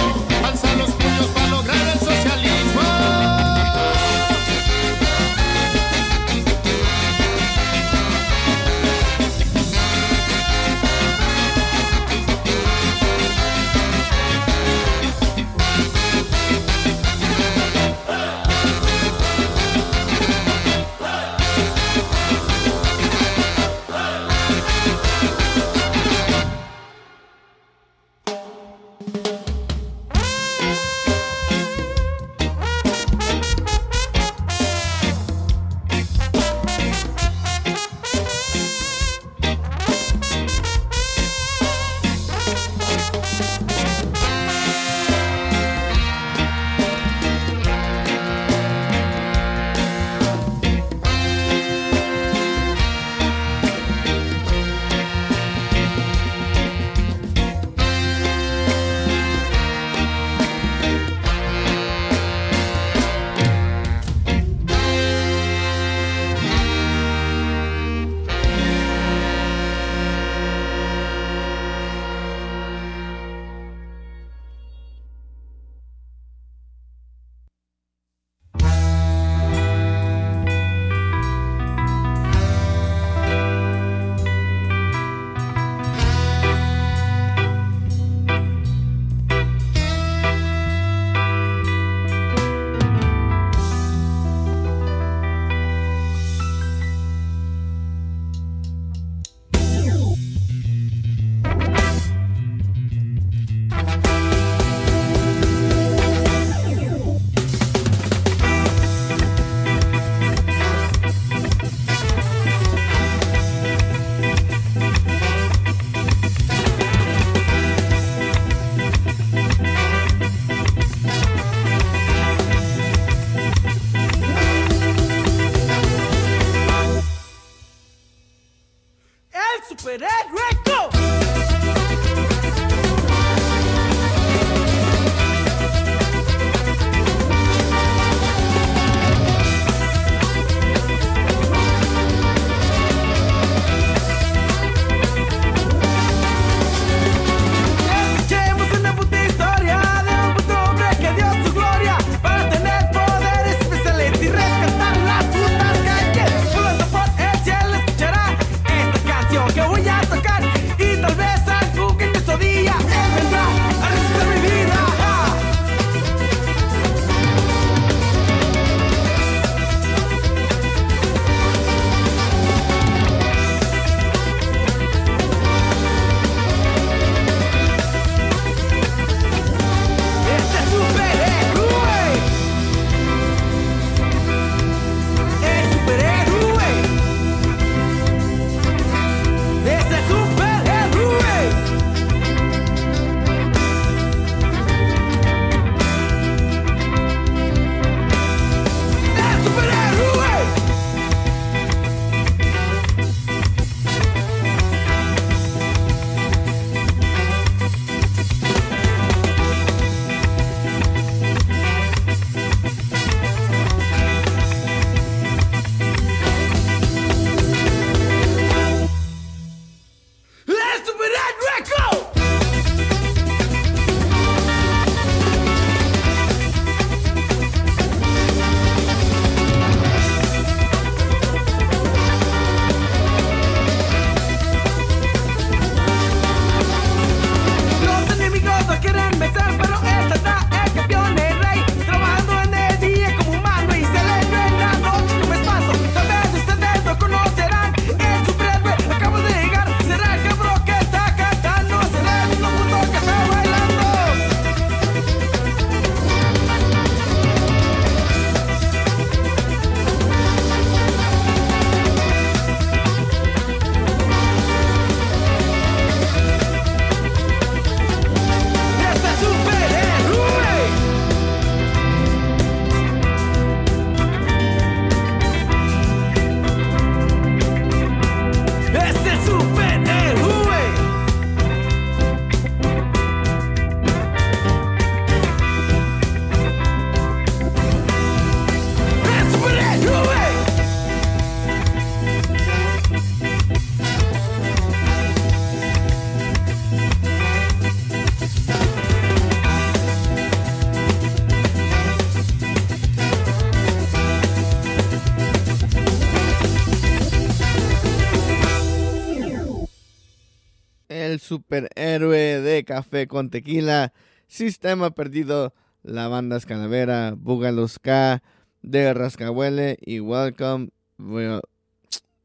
tequila, Sistema Perdido, la banda Escalavera, Bugalos K, de Rascahuele y Welcome, Viol-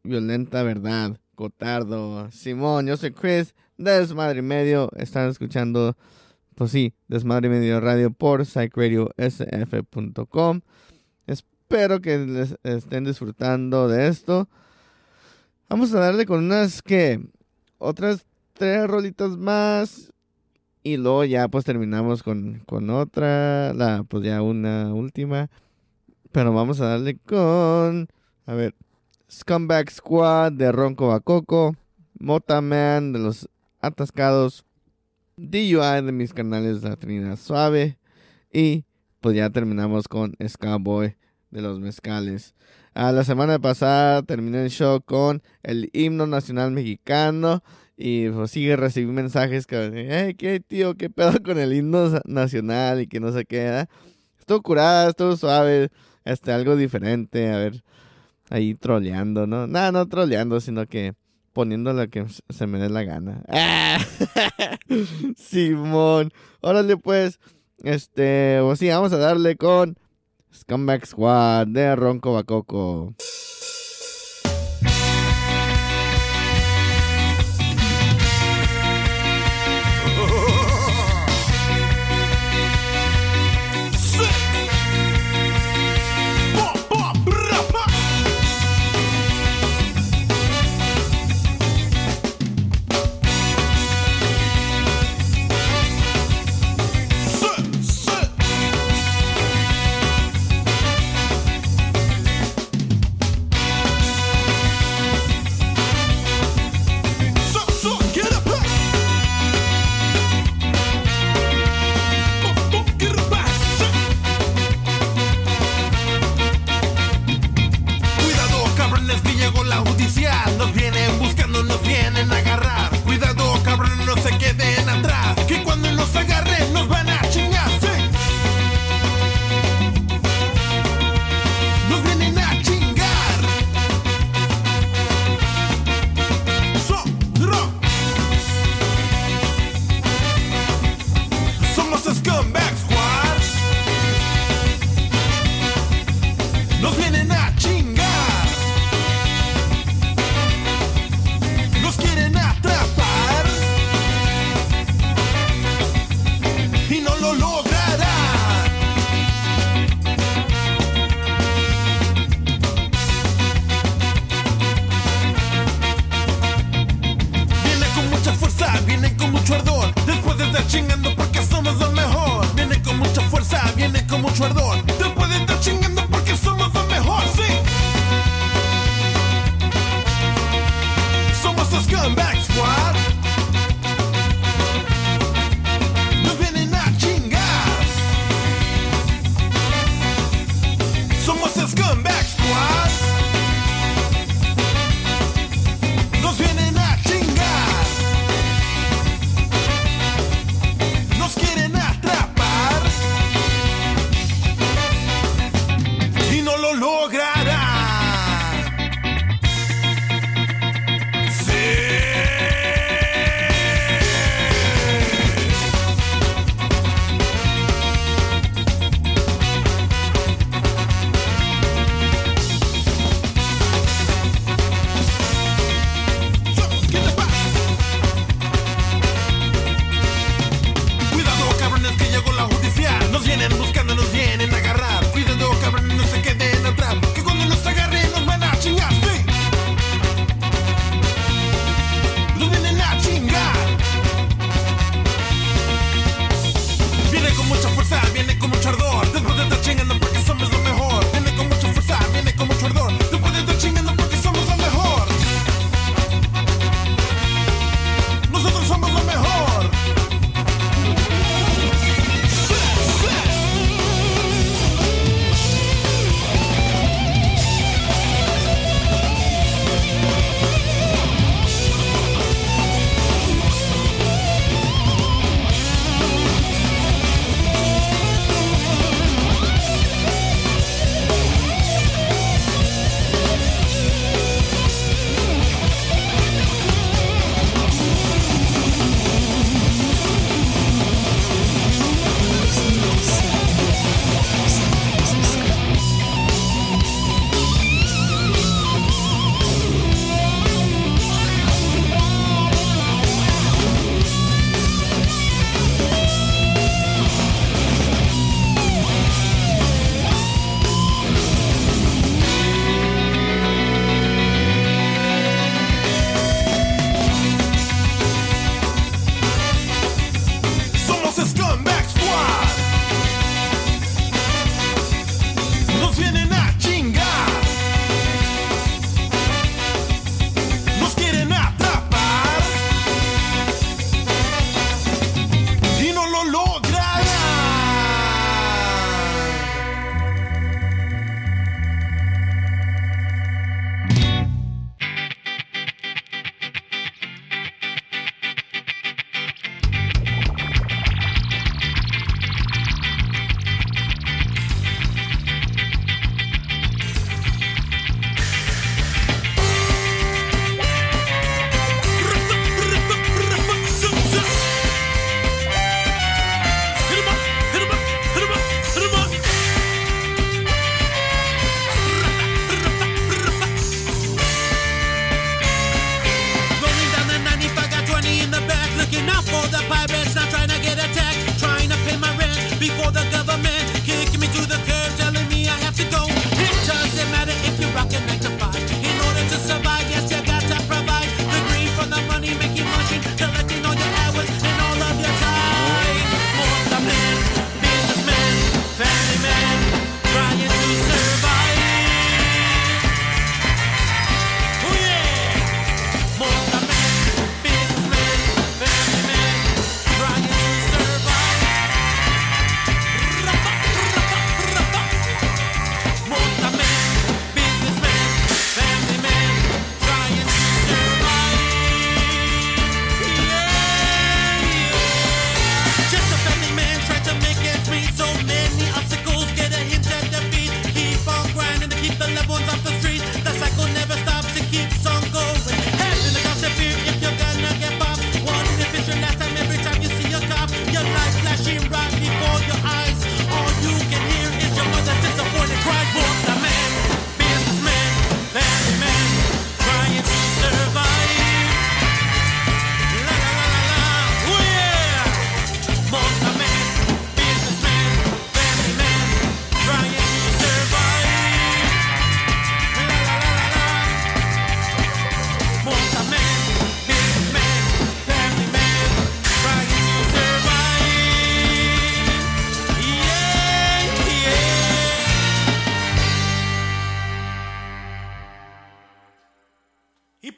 Violenta Verdad, Cotardo, Simón, yo soy Chris, de Desmadre y Medio, están escuchando, pues sí, Desmadre y Medio Radio por psychradiosf.com. Espero que les estén disfrutando de esto. Vamos a darle con unas que otras tres rolitas más y luego ya pues terminamos con, con otra, la pues ya una última. Pero vamos a darle con a ver, Scumbag Squad de Ronco Bacoco, Mota Man de los Atascados, DUI de mis canales La Trinidad Suave y pues ya terminamos con Skyboy de los Mezcales. Ah, la semana pasada terminé el show con el himno nacional mexicano y pues sigue recibí mensajes que, hey, qué tío, qué pedo con el himno nacional y que no se queda. Estuvo curada, estuvo suave, este, algo diferente, a ver, ahí troleando, ¿no? Nada, no troleando, sino que poniendo lo que se me dé la gana. ¡Ah! Simón, órale pues, este, pues sí, vamos a darle con Scumbag Squad de Ronco Bacoco.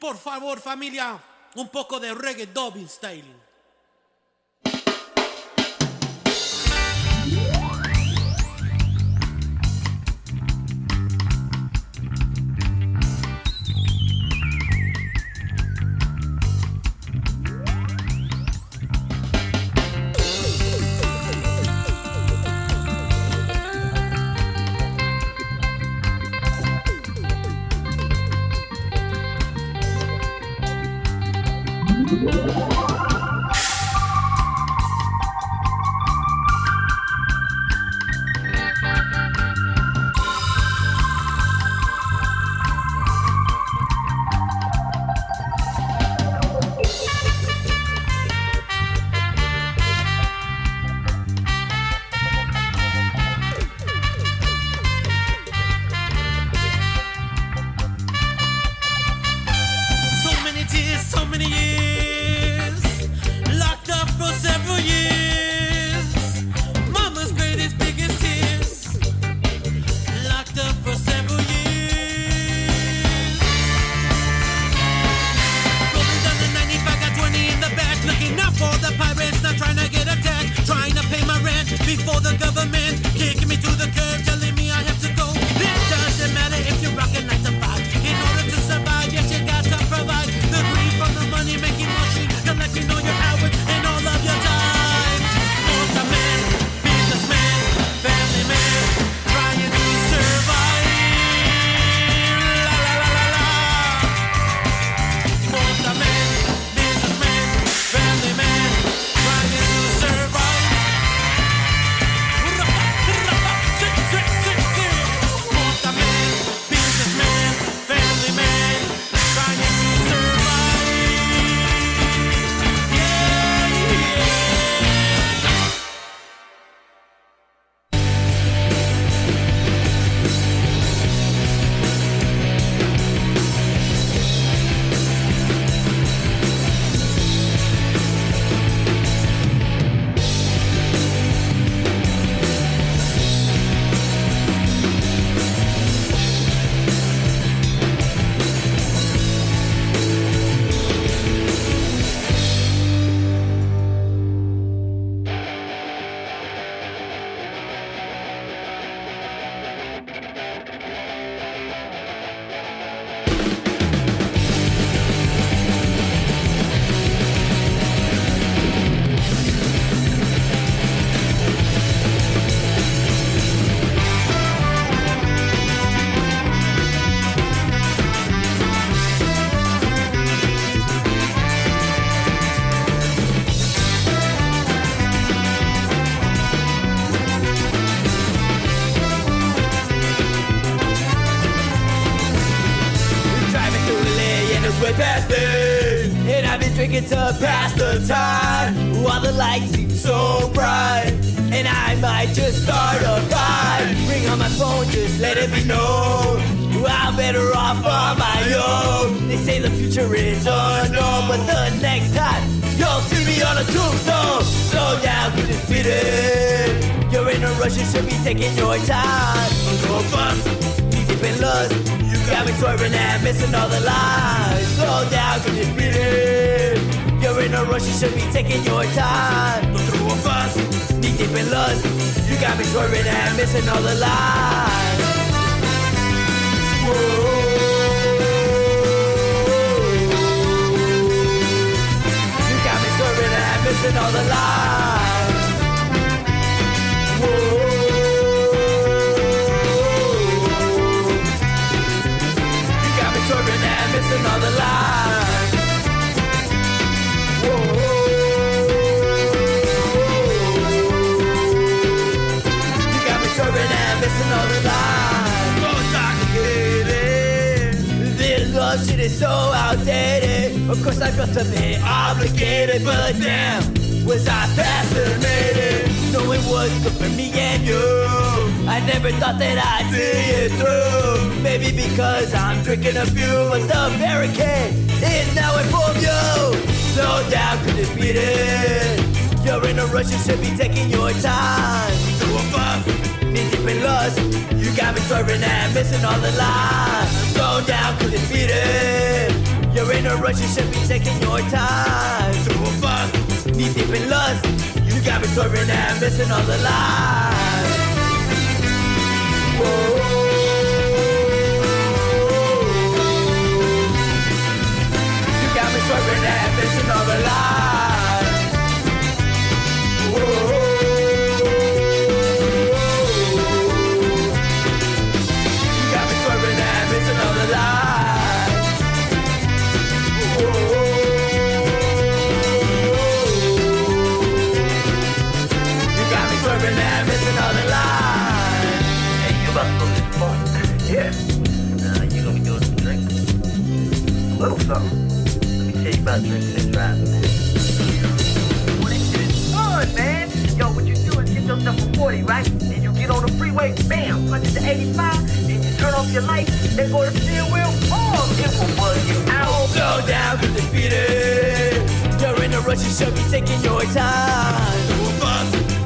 Por favor, familia, un poco de reggae dubbing styling. Time. While the lights seem so bright. And I might just start a fight. Ring on my phone, just let it be known. I'm better off on my own. They say the future is unknown, but the next time you'll see me on a tombstone. Slow down, cause it's fitting. You're in a rush, you should be taking your time. Go fast, deep in lust. You got me swerving and missing all the lines. Slow down, cause it's beating. You're in a rush, you should be taking your time. Don't a fuss, knee deep in lust. You got me swerving and missing all the lines. You got me swerving and missing all the lines. You got me swerving and missing all the lines. Is so outdated. Of course I felt a bit obligated, but damn, was I fascinated. No, it was good for me and you. I never thought that I'd see it through. Maybe because I'm drinking a few, but the barricade is now in full view. Slow down, cause it's beating. You're in a rush, you should be taking your time. To a fuck, knee deep in lust. Got me swerving and missing all the lines. Slow down, cause it's beating. You're in a rush, you should be taking your time. Through a fuck, knee deep in lust. You got me swerving and missing all the lines. You got me swerving and missing all the lines. About and driving, this fun, man. Yo, what you do is get yourself a 40, right? You get on the freeway, bam, punch it to 85, then you turn off your lights, then go to the steering wheel, boom, it will you out. Slow down, it's speeding. You're in a rush, you should be taking your time.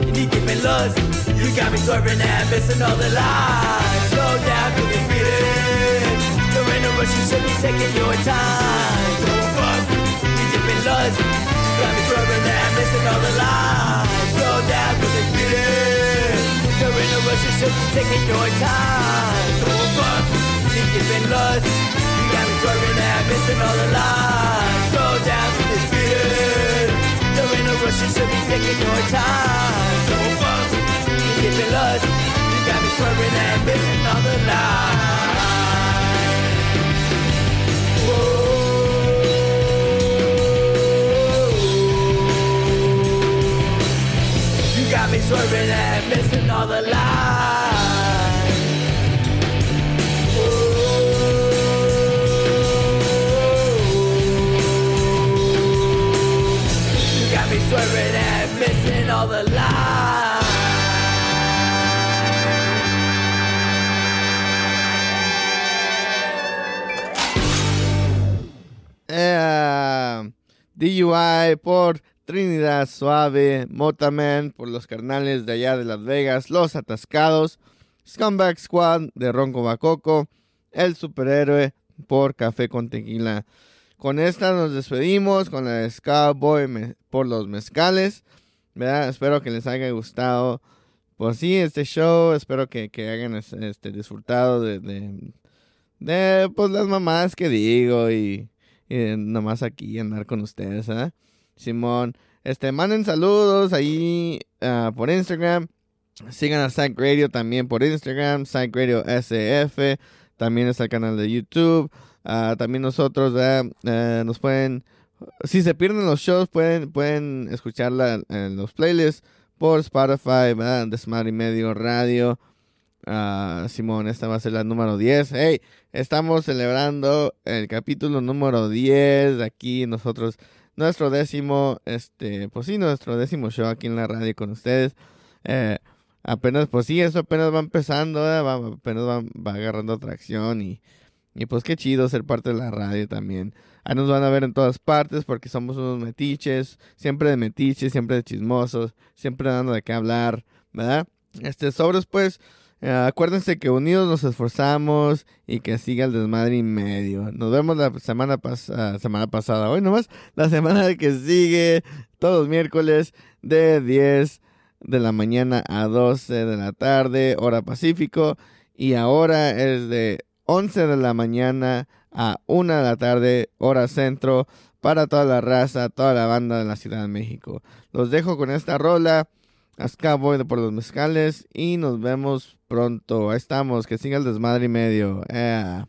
You need to lost. You got me swerving and missing all the lines. Slow down, it's speeding. You're in a rush, you should be taking your time these lies. Got me trembling and I'm missing all the lies. Go down with the feeling. You're in a rush, you should be taking your time. Don't fuck, think you've been lost You got me trembling and I'm missing all the lines. Go down with this feeling. You're in a rush, you should be taking your time. Don't fuck, think you've been lost You got me trembling and missing all the lines. Got me swerving and missing all the lines. You got me swerving and missing all the lines. Eh, DUI por Trinidad Suave, Motaman por los carnales de allá de Las Vegas, Los Atascados, Scumbag Squad de Ronco Bacoco, El Superhéroe por Café con Tequila. Con esta nos despedimos con la de Cowboy por los mezcales. ¿verdad? Espero que les haya gustado. Pues sí, este show. Espero que, que hayan es- este, disfrutado de, de, pues las mamadas que digo y, y nomás aquí andar con ustedes, ¿ah? Simón, este, manden saludos ahí ah, por Instagram. Sigan a Psych Radio también por Instagram, Psych Radio SF. También está el canal de YouTube. Ah, también nosotros. Eh, nos pueden, si se pierden los shows, pueden, pueden escucharla en los playlists por Spotify, ¿verdad? Desmadre y Medio Radio. Ah, Simón, esta va a ser la número 10. Hey, estamos celebrando el capítulo número 10 de aquí nosotros, nuestro décimo, este, pues sí, nuestro décimo show aquí en la radio con ustedes. Eh, apenas, pues sí, eso apenas va empezando, va, apenas va, va agarrando atracción y, y pues qué chido ser parte de la radio también. Ahí nos van a ver en todas partes porque somos unos metiches, siempre de metiches, siempre de chismosos, siempre dando de qué hablar, ¿verdad? Este, sobres pues, acuérdense que unidos nos esforzamos y que siga el desmadre y medio. Nos vemos la semana, pasada semana pasada, hoy nomás, la semana que sigue, todos los miércoles de 10 de la mañana a 12 de la tarde, hora pacífico, y ahora es de 11 de la mañana a 1 de la tarde, hora centro, para toda la raza, toda la banda de la Ciudad de México. Los dejo con esta rola. Hasta voy de por los mezcales y nos vemos pronto. Ahí estamos, que siga el desmadre y medio. ea.